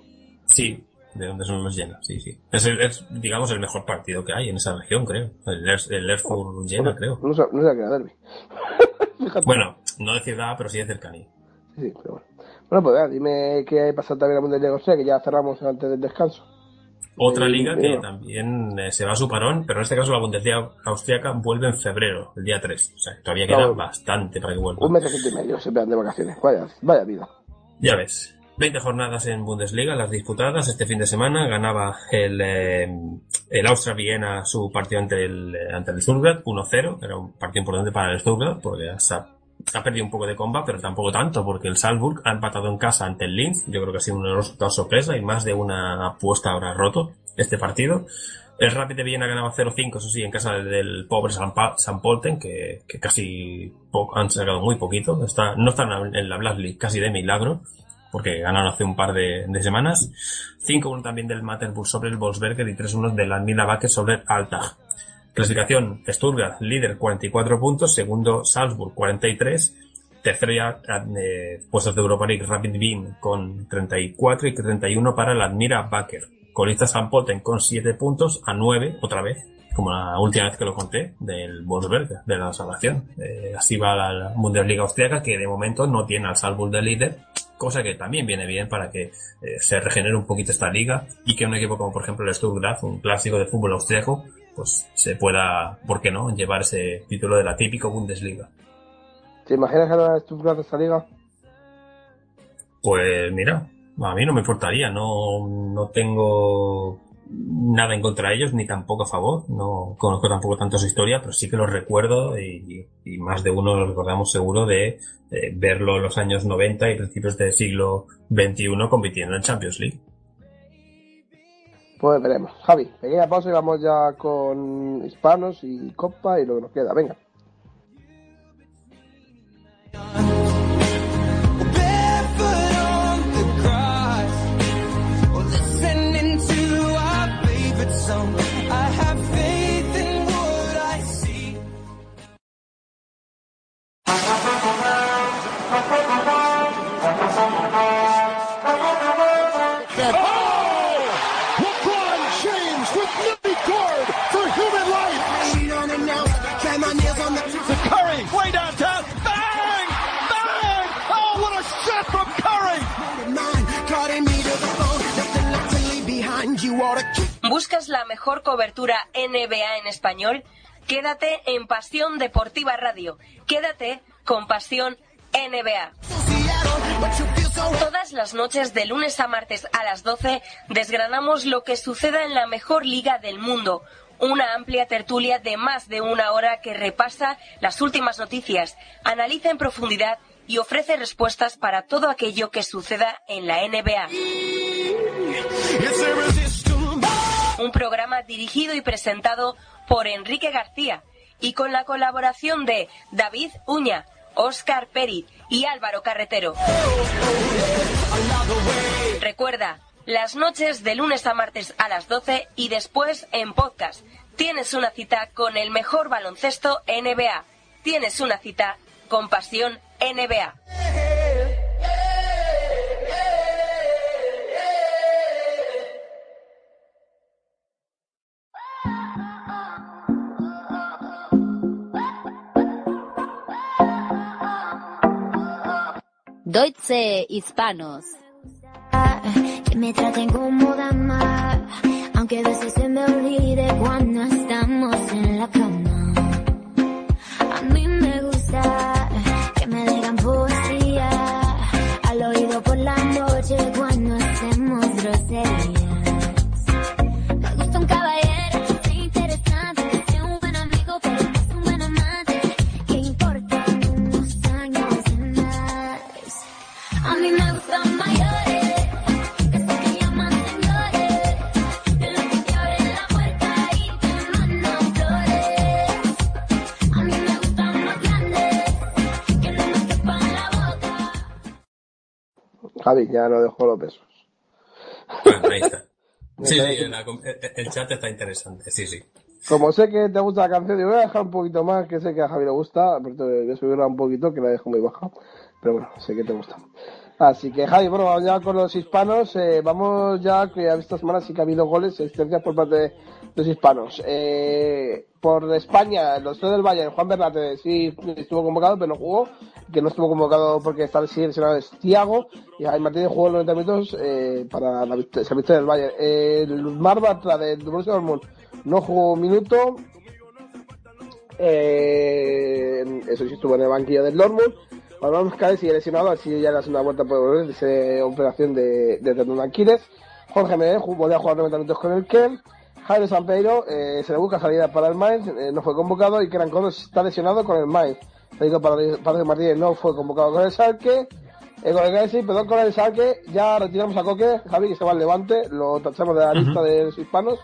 Sí, de donde son los llena, sí, sí. Es, el- es, digamos, el mejor partido que hay en esa región, creo. El, el Erfurt llena, creo. No sé, no sé a qué era derby. Bueno, no de ciudad, pero sí de cercanía. Sí, sí, pero bueno. Bueno, pues vea, dime qué ha pasado también en la Bundesliga Austria, que ya cerramos antes del descanso. Otra liga que también eh, se va a su parón, pero en este caso la Bundesliga austriaca vuelve en febrero, el día 3. O sea, que todavía queda bastante para que vuelva. Un mes y medio se pegan de vacaciones. Vaya, vaya vida. Ya ves. 20 jornadas en Bundesliga, las disputadas. Este fin de semana ganaba el, eh, el Austria Viena su partido ante el, eh, ante el Stuttgart, 1-0. Era un partido importante para el Stuttgart porque se ha, perdido un poco de comba, pero tampoco tanto porque el Salzburg ha empatado en casa ante el Linz. Yo creo que ha sido los resultados sorpresa y más de una apuesta habrá roto este partido. El Rapid de Viena ganaba 0-5, eso sí, en casa del pobre San, San Polten, que, casi han sacado muy poquito. Está, no están en la Blast League casi de milagro, porque ganaron hace un par de, semanas. 5-1 también del Matterburg sobre el Wolfsberger y 3-1 del Admira Bakke sobre el Altach. Clasificación, Stuttgart, líder 44 puntos, segundo Salzburg 43, tercero ya eh, puestos de Europa League Rapid Wien con 34 y 31 para el Admira Baker. Colista San Polten con 7 puntos a 9 otra vez, como la última vez que lo conté, del Wolfsberger, de la salvación. Eh, así va la, la Bundesliga austriaca que de momento no tiene al Salzburg de líder, cosa que también viene bien para que eh, se regenere un poquito esta liga y que un equipo como por ejemplo el Stuttgart, un clásico de fútbol austriaco, pues se pueda, ¿por qué no?, llevar ese título de la típico Bundesliga. ¿Te imaginas ganar Stuttgart esta liga? Pues mira, a mí no me importaría, no, no tengo nada en contra de ellos, ni tampoco a favor, no conozco tampoco tanto su historia, pero sí que los recuerdo y, y más de uno lo recordamos seguro de, eh, verlo en los años 90 y principios del siglo XXI compitiendo en Champions League. Pues veremos. Javi, pequeña pausa y vamos ya con hispanos y copa y lo que nos queda. Venga. Con Pasión NBA. Todas las noches de lunes a martes a las 12 desgranamos lo que suceda en la mejor liga del mundo. Una amplia tertulia de más de una hora que repasa las últimas noticias, analiza en profundidad y ofrece respuestas para todo aquello que suceda en la NBA. Un programa dirigido y presentado por Enrique García y con la colaboración de David Uña, Óscar Peri y Álvaro Carretero. Recuerda, las noches de lunes a martes a las 12 y después en podcast. Tienes una cita con el mejor baloncesto NBA. Tienes una cita con Pasión NBA. Deutsche Hispanos. que me traten como dama, aunque a veces se me olvide cuando estamos en la cama. A mí me gusta que me digan poesía al oído por la noche Javi, ya no dejo los besos. Bueno, ahí está. Sí, sí, la- el, el chat está interesante, sí, sí. Como sé que te gusta la canción, digo, voy a dejar un poquito más, que sé que a Javi le gusta, pero voy a subirla un poquito, que la dejo muy baja. Pero bueno, sé que te gusta. Así que Javi, bueno, vamos ya con los hispanos. Eh, vamos ya, que esta semana sí que ha habido goles, asistencias por parte de los hispanos. Eh, por España, los tres del Bayern, Juan Bernate sí estuvo convocado, pero no jugó. Que no estuvo convocado porque está el seleccionado es Thiago. Y Javi Martínez jugó los 90 minutos eh, para la victoria, del Bayern. Eh, el Mar Bartra del Borussia Dortmund no jugó un minuto. Eh, eso sí estuvo en el banquillo del Dortmund. Hablamos que sigue lesionado, así ya la segunda vuelta puede volver esa operación de, de Aquiles. Jorge Medellín volvió a jugar 90 minutos con el Ken. Jairo Sampeiro eh, se le busca salida para el Mainz, eh, no fue convocado y Keran Konos está lesionado con el Mainz. Federico Párez Martínez no fue convocado con el Salque. Eh, con el Galaxy, perdón, con el Salque, ya retiramos a Coque, Javi que se va al Levante, lo tachamos de la lista de los hispanos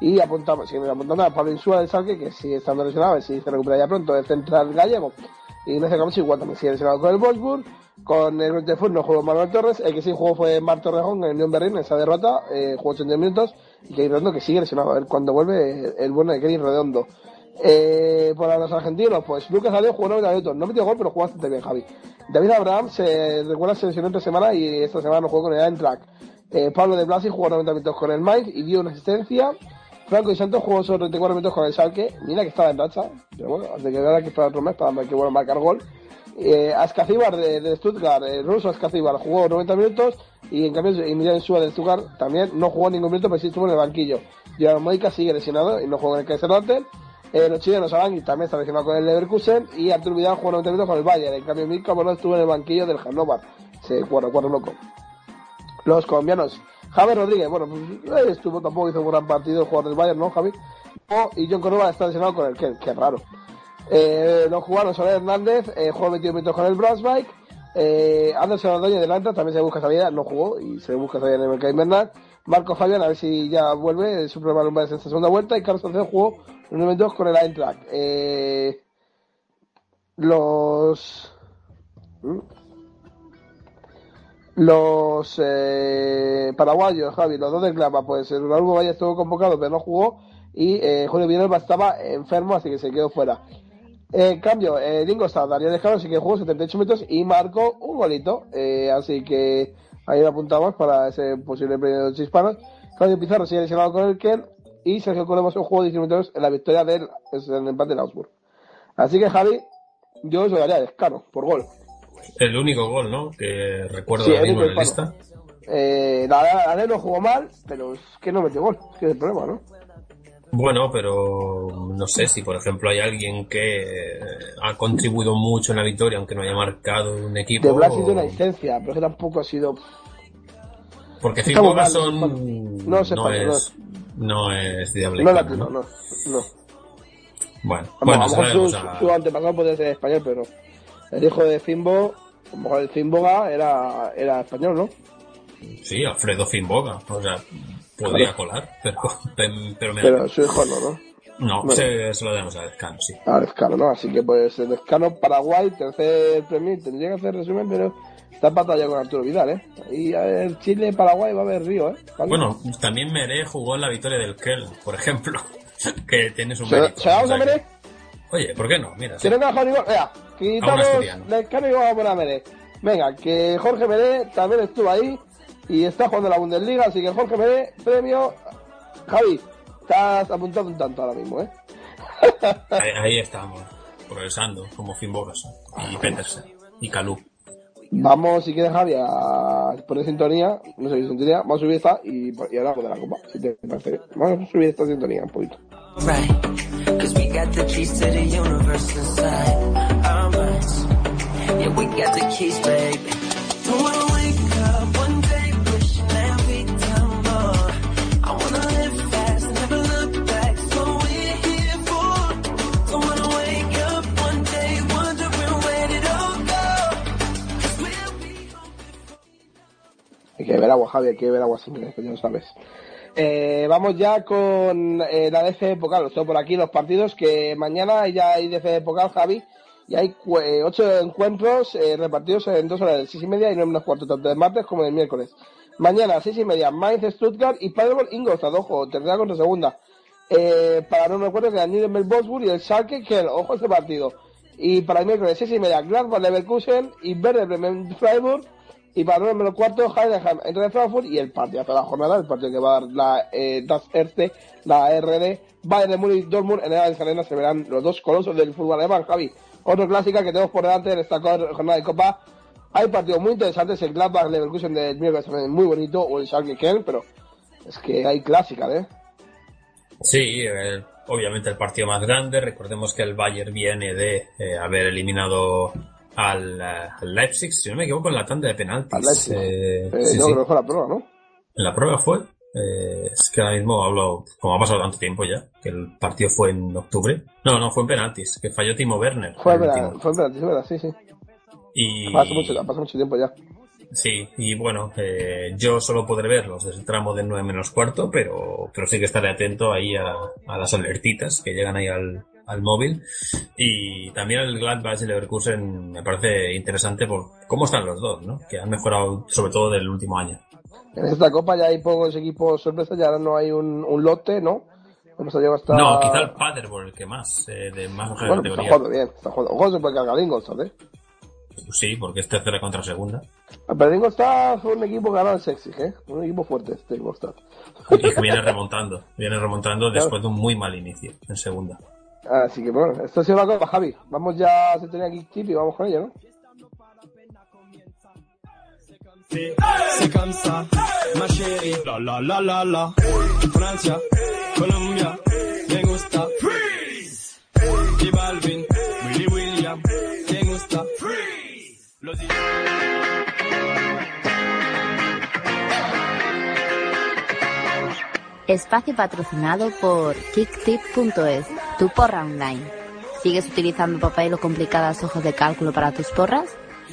y apuntamos, seguimos apuntando a Pablo Insúa del Salque, que sigue estando lesionado, a ver si se recupera ya pronto, el central gallego. Y Ignacio Campos igual también sigue lesionado con el Wolfsburg. Con el Grotefurt no jugó Manuel Torres, el que sí jugó fue Marc Torrejón en el Unión Berlín, en esa derrota, eh, jugó 80 minutos, y Kenny Redondo que sigue lesionado, a ver cuando vuelve el bueno de Kenny Redondo. Eh, para los argentinos, pues Lucas Aleo jugó 90 minutos, no metió gol, pero jugó bastante bien, Javi. David Abraham se recuerda se lesionó esta semana y esta semana no jugó con el Eintracht. Eh, Pablo de Blasi jugó 90 minutos con el Mainz y dio una asistencia. Franco y Santos jugó solo 34 minutos con el Salque. Mira que estaba en racha. Pero bueno, de que ahora que esperar otro mes para que vuelva a marcar gol. Eh, Ascacíbar de, de Stuttgart, el ruso Ascacíbar, jugó 90 minutos y en cambio Emiliano Suárez de Stuttgart también no jugó ningún minuto, pero sí estuvo en el banquillo. Gerard Moica sigue lesionado y no jugó en el Kaiserslautern. Eh, los chilenos Arangui también está lesionado con el Leverkusen y Artur Vidal jugó 90 minutos con el Bayern. En cambio Milka bueno, estuvo en el banquillo del Hannover. Se cuadro, cuadro loco. Los colombianos, Javi Rodríguez, bueno, pues eh, estuvo tampoco hizo un gran partido el jugador del Bayern, ¿no, Javi? Oh, y John Córdoba está lesionado con el que, que raro. Eh, los jugadores Soler Hernández eh, jugó 21 minutos con el Brunswick. Eh, Anderson Ordóñez también se busca salida, no jugó y se busca salida en el mercado invernal. Marco Fabián, a ver si ya vuelve, su problema lumbar en esta segunda vuelta. Y Carlos Sancedo jugó 1 minutos con el Eintracht. Eh, los. ¿Mm? Los eh, paraguayos, Javi, los dos de Clama, pues el Raúl Valle estuvo convocado pero no jugó y eh, Julio Villalba estaba enfermo así que se quedó fuera. En cambio, eh, Dingo está Darío Descaro, sí que jugó 78 minutos y marcó un golito, eh, así que ahí lo apuntamos para ese posible premio de los hispanos. Claudio Pizarro sigue lesionado con el Ken y Sergio Colombo jugó 19 minutos en la victoria del en empate de Augsburg. Así que Javi, yo os lo daría a Descaro, por gol. El único gol, ¿no? Que recuerdo Sí, mismo en la lista. Eh, la, la, no jugó mal, pero es que no metió gol, es que es el problema, ¿no? Bueno, pero no sé si, por ejemplo, hay alguien que ha contribuido mucho en la victoria, aunque no haya marcado un equipo. De Blas hizo o- una licencia, pero que tampoco ha sido. Porque Está cinco muy mal, son. no No, sé, no es. No es diable. No latino, no. no. Bueno, A lo bueno, mejor sabemos. su, a- su antepasado podría ser español, pero no. El hijo de Fimbo, a lo mejor el Fimboga era, era español, ¿no? Sí, Alfredo Finboga. O sea, podría colar, pero, pero me Pero su hijo no, ¿no? No, Bueno. se, se lo damos a Descano, sí. Ah, Descano, ¿no? Así que pues Descano, Paraguay, tercer premio, tendría que hacer resumen, pero está en batalla con Arturo Vidal, ¿eh? Y a ver, Chile, Paraguay va a haber río, ¿eh? ¿Vale? Bueno, también Meré jugó en la victoria del Kel, por ejemplo, que tiene su ¿Se, mérito. ¿se vamos a Meré? que- Oye, ¿por qué no? Mira, Jorge Venga, quitamos. Descano y vamos a poner a Meré. Venga, que Jorge Meré también estuvo ahí y está jugando la Bundesliga, así que Jorge Meré, premio. Javi, estás apuntado un tanto ahora mismo, ¿eh? ahí, ahí estamos, progresando, como Finbogas y Petersen y Calú. Vamos, si quieres, Javi, a poner sintonía. No sé si sintonía. Vamos a subir esta y, y hablamos de la copa. Si te parece bien. Vamos a subir esta sintonía un poquito. Right. Hay que beber agua, Javi. Hay que beber agua siempre, que ya lo sabes. Eh, vamos ya con eh, la DF Pokal. Los por aquí los partidos que mañana ya hay DF Pokal, Javi. Y hay eh, ocho encuentros eh, repartidos en dos horas, seis y media y nueve menos cuarto, tanto de martes como de miércoles. Mañana, seis y media, Mainz, Stuttgart y Paderborn, Ingolstadt, ojo, tercera contra segunda. Eh, para no me acuerdo que Nuremberg Wolfsburg y el Schalke, que ojo ese partido. Y para el miércoles 6 y media, Gladbach Leverkusen y Werder Bremen Freiburg. Y para el número cuarto, Heidenheim entre de Frankfurt y el partido de la jornada, el partido que va a dar la eh, Das Erste, la RD, Bayern de Múnich, Dortmund, en el Arena se verán los dos colosos del fútbol alemán, Javi. Otro clásica que tenemos por delante en esta jornada de Copa. Hay partidos muy interesantes, el Gladbach Leverkusen del miércoles también muy bonito, o el Schalke pero es que hay clásicas, ¿eh? Sí, obviamente el partido más grande. Recordemos que el Bayern viene de eh, haber eliminado al, al Leipzig, si no me equivoco, en la tanda de penaltis. Al Leipzig. Eh, Eh, sí, no, sí. creo que fue la prueba, ¿no? En la prueba fue. eh, es que ahora mismo hablo, como ha pasado tanto tiempo ya, que el partido fue en octubre. No, no, fue en penaltis, que falló Timo Werner. Fue verdad, último. fue verdad, sí, verdad, sí, sí. Y, Pasó mucho, pasó mucho tiempo ya. Sí, y bueno, eh, yo solo podré verlos desde el tramo del 9 menos cuarto, pero, pero sí que estaré atento ahí a, a las alertitas que llegan ahí al, al móvil. Y también el Gladbach y Leverkusen me parece interesante por cómo están los dos, ¿no? Que han mejorado sobre todo del último año. En esta copa ya hay pocos equipos sorpresas, ya no hay un, un lote, ¿no? Hasta... No, quizá el Paderborn, el que más, eh, de más Bueno, pues está categoría. jugando bien, está jugando. Ojo, se puede cargar Ingolstadt, ¿eh? Sí, porque es tercera contra segunda. Pero Ingolstadt fue un equipo ganado el sexy, ¿eh? Un equipo fuerte, este Ingolstadt. Y que viene remontando, viene remontando después de un muy mal inicio en segunda. Así que bueno, esto sido la copa, Javi. Vamos ya a tenía aquí tip y vamos con ella, ¿no? C'est comme ça, ma chérie. La la la la la. Francia, Colombia, me gusta. Freeze. J Balvin, Willy William, me gusta. Freeze. Espacio patrocinado por kicktip.es, tu porra online. ¿Sigues utilizando papel o complicadas hojas de cálculo para tus porras?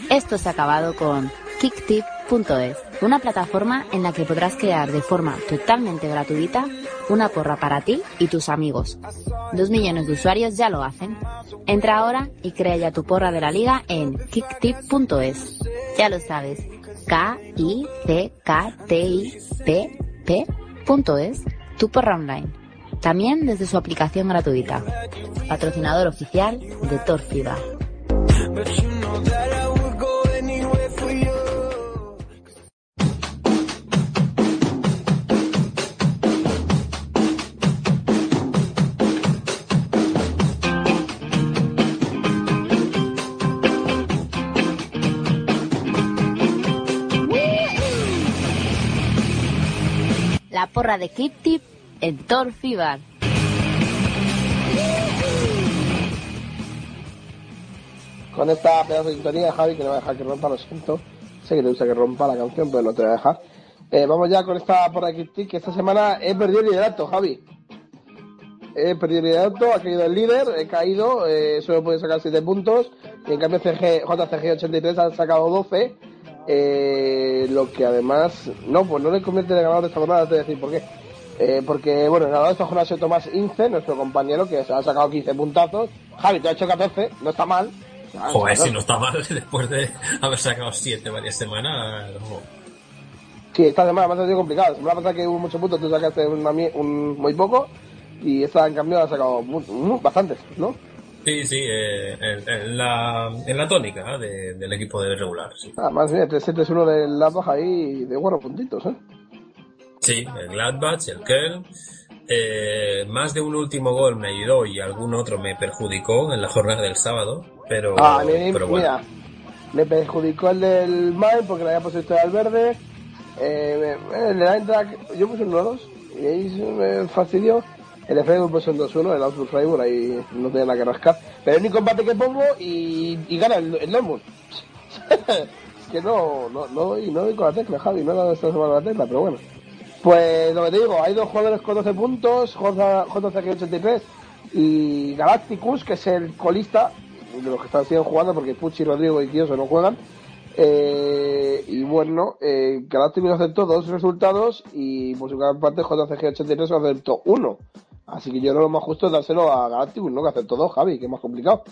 Esto se ha acabado con kicktip.es, una plataforma en la que podrás crear de forma totalmente gratuita una porra para ti y tus amigos. Dos millones de usuarios ya lo hacen. Entra ahora y crea ya tu porra de la liga en kicktip.es. Ya lo sabes, K-I-C-K-T-I-P-P.es, tu porra online. También desde su aplicación gratuita. Patrocinador oficial de you. La porra de Clip Tip en Torfiba. Con esta pedazo de sintonía, Javi, que no va a dejar que rompa, lo siento. Sé que le gusta que rompa la canción, pero no te voy a dejar. Eh, vamos ya con esta de Kip que esta semana he perdido el liderato, Javi. He perdido el liderato, ha caído el líder, he caído, eh, solo puede sacar 7 puntos. Y en cambio CG, JCG83 ha sacado 12. Eh, lo que además, no, pues no le convierte en ganador de esta jornada, te voy a decir por qué. Eh, porque, bueno, de esta jornada ha sido Tomás Ince, nuestro compañero, que se ha sacado 15 puntazos. Javi, te ha hecho 14, no está mal. Joder, si no está mal después de haber sacado siete varias semanas. ojo. Sí, esta semana me ha sido complicado. La semana pasada que hubo muchos puntos, tú sacaste un, muy poco. Y esta, en cambio, ha sacado bastantes, ¿no? Sí, sí, eh, en, en la, en la tónica de- del equipo de regular. Sí, Además, mira, 3-7-1 del Gladbach ahí de buenos puntitos, ¿eh? Sí, el Gladbach, el Köln. Eh, más de un último gol me ayudó y algún otro me perjudicó en la jornada del sábado, pero, Ah, mí, pero bueno. mira, me perjudicó el del Main porque le había puesto esto al verde. Eh, el Eintracht, yo puse un 1-2 y ahí se me fastidió. El Freiburg puse un 2-1, el Augsburg Freiburg, ahí no tenía nada que rascar. Pero el único empate que pongo y, y gana el, el Dortmund. es que no, no, no, doy, no doy con la tecla, Javi, no he dado esta semana la tecla, pero bueno. Pues lo que te digo, hay dos jugadores con 12 puntos, JCG83 y Galacticus, que es el colista de los que están siguen jugando, porque Pucci, Rodrigo y Kioso no juegan. Eh, y bueno, eh, Galacticus aceptó dos resultados y por su gran parte JCG83 aceptó uno. Así que yo creo lo más justo es dárselo a Galacticus, ¿no? Que aceptó dos, Javi, que es más complicado.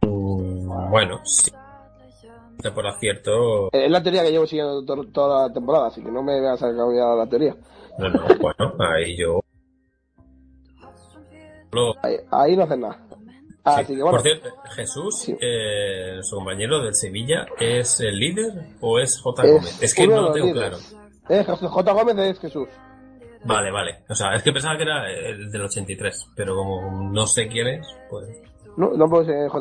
Bueno, sí. Por acierto, Eh, Es la teoría que llevo siguiendo to- toda la temporada, así que no me voy a sacar ya la teoría. no, no, bueno, ahí yo Ahí, ahí no hacen nada. Así que bueno. Por cierto, Jesús, eh, su compañero del Sevilla, ¿es el líder o es J. Es Gómez? Es que no lo tengo claro. Eh, J. Gómez es Jesús. Vale, vale. O sea, es que pensaba que era el del 83, pero como no sé quién es, pues... No, no puede ser JC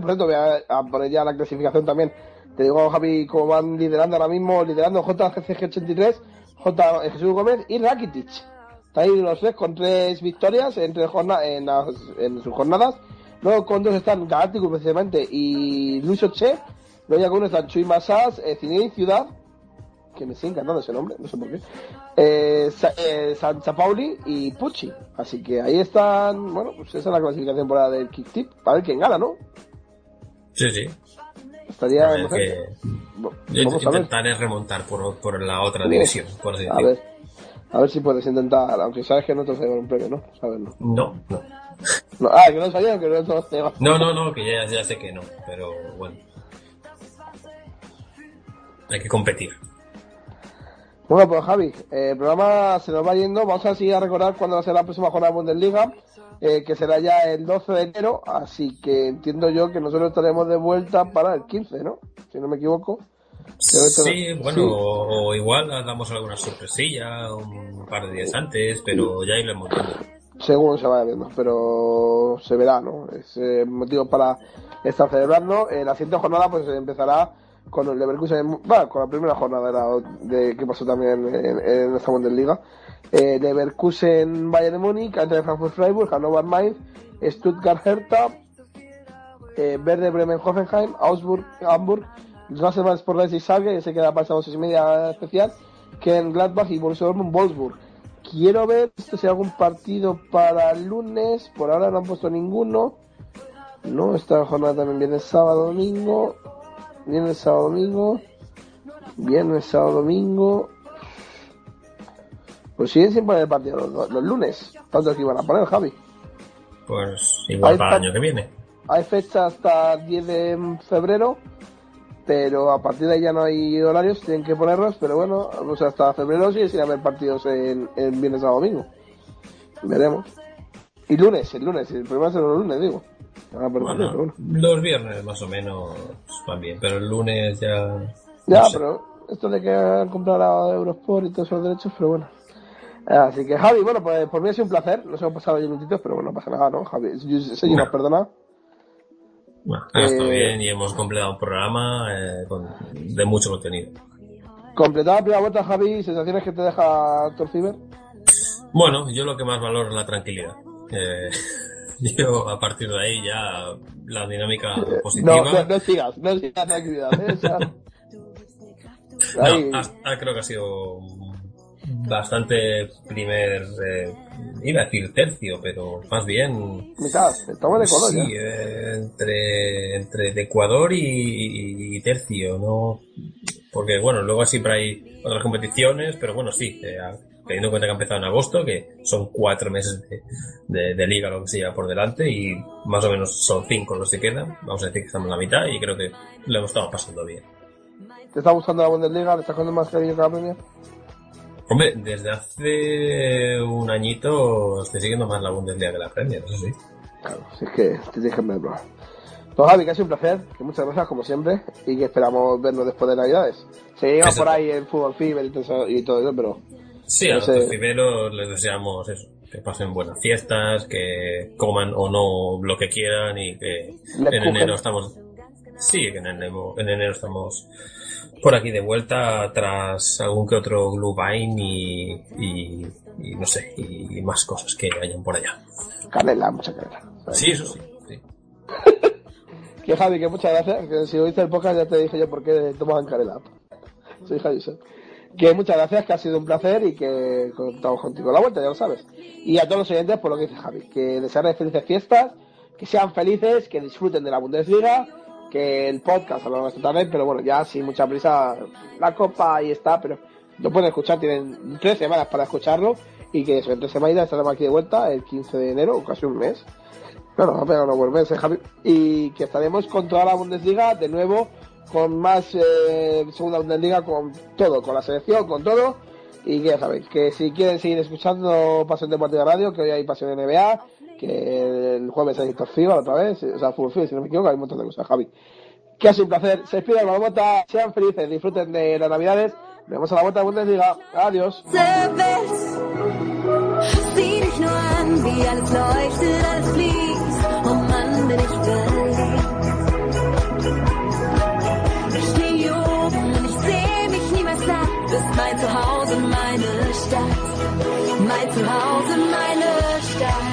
Por cierto, voy a, a poner ya la clasificación también. Te digo, Javi, cómo van liderando ahora mismo, liderando JCG83, J. Jesús Gómez y Rakitic. Está ahí los tres con tres victorias entre jorna en, sus jornadas. Luego con dos están Galáctico precisamente y Luis Oche. Luego ya con uno están Chuy Massas, eh, Ciudad, que me sigue encantando ese nombre, no sé por qué. Eh, eh, Pauli y Pucci. Así que ahí están, bueno, pues esa es la clasificación por la del Kick Tip. Para ver quién gana, ¿no? Sí, sí. Estaría A ver, no sé. que- Yo Vamos a ver. intentaré remontar por, por la otra división, por así A ver. A ver si puedes intentar, aunque sabes que no te vas a llevar un premio, ¿no? Saberlo. No, no. No, ah, que no sabía que no te vas a llevar. No, no, no, que ya, ya sé que no, pero bueno. Hay que competir. Bueno, pues Javi, eh, el programa se nos va yendo. Vamos a seguir a recordar cuándo va a ser la próxima jornada de Bundesliga, eh, que será ya el 12 de enero. Así que entiendo yo que nosotros estaremos de vuelta para el 15, ¿no? Si no me equivoco. Sí, bueno, sí. o, o igual damos alguna sorpresilla un par de días antes, pero ya iremos viendo. según se vaya viendo, pero se verá, ¿no? Es eh, motivo para estar celebrando. Eh, la siguiente jornada pues empezará con el Leverkusen, bueno, con la primera jornada de, de que pasó también en, en esta Bundesliga. Eh, Leverkusen Bayern de Múnich, Eintracht Frankfurt Freiburg, Hannover Mainz, Stuttgart Hertha, eh, Verde Bremen Hoffenheim, Augsburg Hamburg, Wasserman Sport Leipzig Salge, ese queda para seis y media especial, Ken Gladbach y Borussia Dortmund Wolfsburg. Quiero ver si hay algún partido para el lunes. Por ahora no han puesto ninguno. No, esta jornada también viene sábado, domingo. Viene sábado, domingo. Viernes, sábado, domingo. Pues siguen sin poner partido los, los lunes. Tanto que iban a poner, Javi. Pues igual para el año que viene. Hay fecha hasta el 10 de febrero, pero a partir de ahí ya no hay horarios, tienen que ponerlos, pero bueno, sea, hasta febrero sí sin haber partidos en, en viernes a domingo. Veremos. Y lunes, el lunes, el problema es los lunes, digo. Ah, pero Bueno, bueno. los viernes más o menos van bien, pero el lunes ya... Ya, no sé. pero esto de que comprar a Eurosport y todos esos derechos, pero bueno. Así que Javi, bueno, pues por mí ha sido un placer. Nos hemos pasado 10 minutitos, pero bueno, no pasa nada, ¿no, Javi? Eso nos perdona. Bueno, ha estado Eh, bien y hemos completado un programa eh, con- de mucho contenido. Completada la primera vuelta, Javi, sensaciones que te deja Torciber. Bueno, yo lo que más valoro es la tranquilidad. Eh, yo a partir de ahí ya la dinámica positiva... No, no, no sigas, no sigas la No, hasta creo que ha sido bastante primer, eh, iba a decir tercio, pero más bien... mitad, estamos color Sí, ya. eh, entre, entre de Ecuador y, y tercio, ¿no? Porque, bueno, luego siempre hay otras competiciones, pero bueno, sí, eh, teniendo en cuenta que ha empezado en agosto, que son cuatro meses de, de- de liga lo que se lleva por delante y más o menos son cinco los que quedan, vamos a decir que estamos en la mitad y creo que lo hemos estado pasando bien. ¿Te está gustando la Bundesliga? ¿Le estás cogiendo más cariño que la Premier? Hombre, desde hace un añito estoy siguiendo más la Bundesliga que la Premier, eso sí. Claro, si es que te ver, bro. Pues Javi, que ha sido un placer, que muchas gracias como siempre, y que esperamos vernos después de Navidades. Seguimos Exacto. por ahí en Fútbol Fever y todo eso, pero... Sí, a los ciberos les deseamos eso, que pasen buenas fiestas, que coman o no lo que quieran y que en enero estamos... Sí, que en enero, en enero estamos por aquí de vuelta tras algún que otro Glühwein y, y, y no sé, y más cosas que hayan por allá. Canela, mucha canela. Sí, eso sí. sí. Que Javi, que muchas gracias, que si oíste el podcast ya te dije yo por qué tomaban canela. Soy Javi Sot. Que muchas gracias, que ha sido un placer y que contamos contigo la vuelta, ya lo sabes. Y a todos los oyentes, por lo que dice Javi, que desearles felices fiestas, que sean felices, que disfruten de la Bundesliga, que el podcast de esta tarde, pero bueno, ya sin mucha prisa, la copa ahí está, pero lo pueden escuchar, tienen tres semanas para escucharlo y que eso, en tres semanas estaremos aquí de vuelta el 15 de enero, casi un mes. Pegado unos buenos meses, Javi. Y que estaremos con toda la Bundesliga de nuevo, con más eh, segunda Bundesliga, con todo, con la selección, con todo. Y ya sabéis, que si quieren seguir escuchando Pasión Deportiva Radio, que hoy hay Pasión NBA, que el jueves hay Torciba otra vez, o sea, Fútbol si no me equivoco, hay un de cosas, Javi. Que ha sido un placer. Se despide el Marmota, sean felices, disfruten de las Navidades. Nos vemos a la vuelta de Bundesliga. Adiós. ist mein Zuhause, meine Stadt. Mein Zuhause, meine Stadt.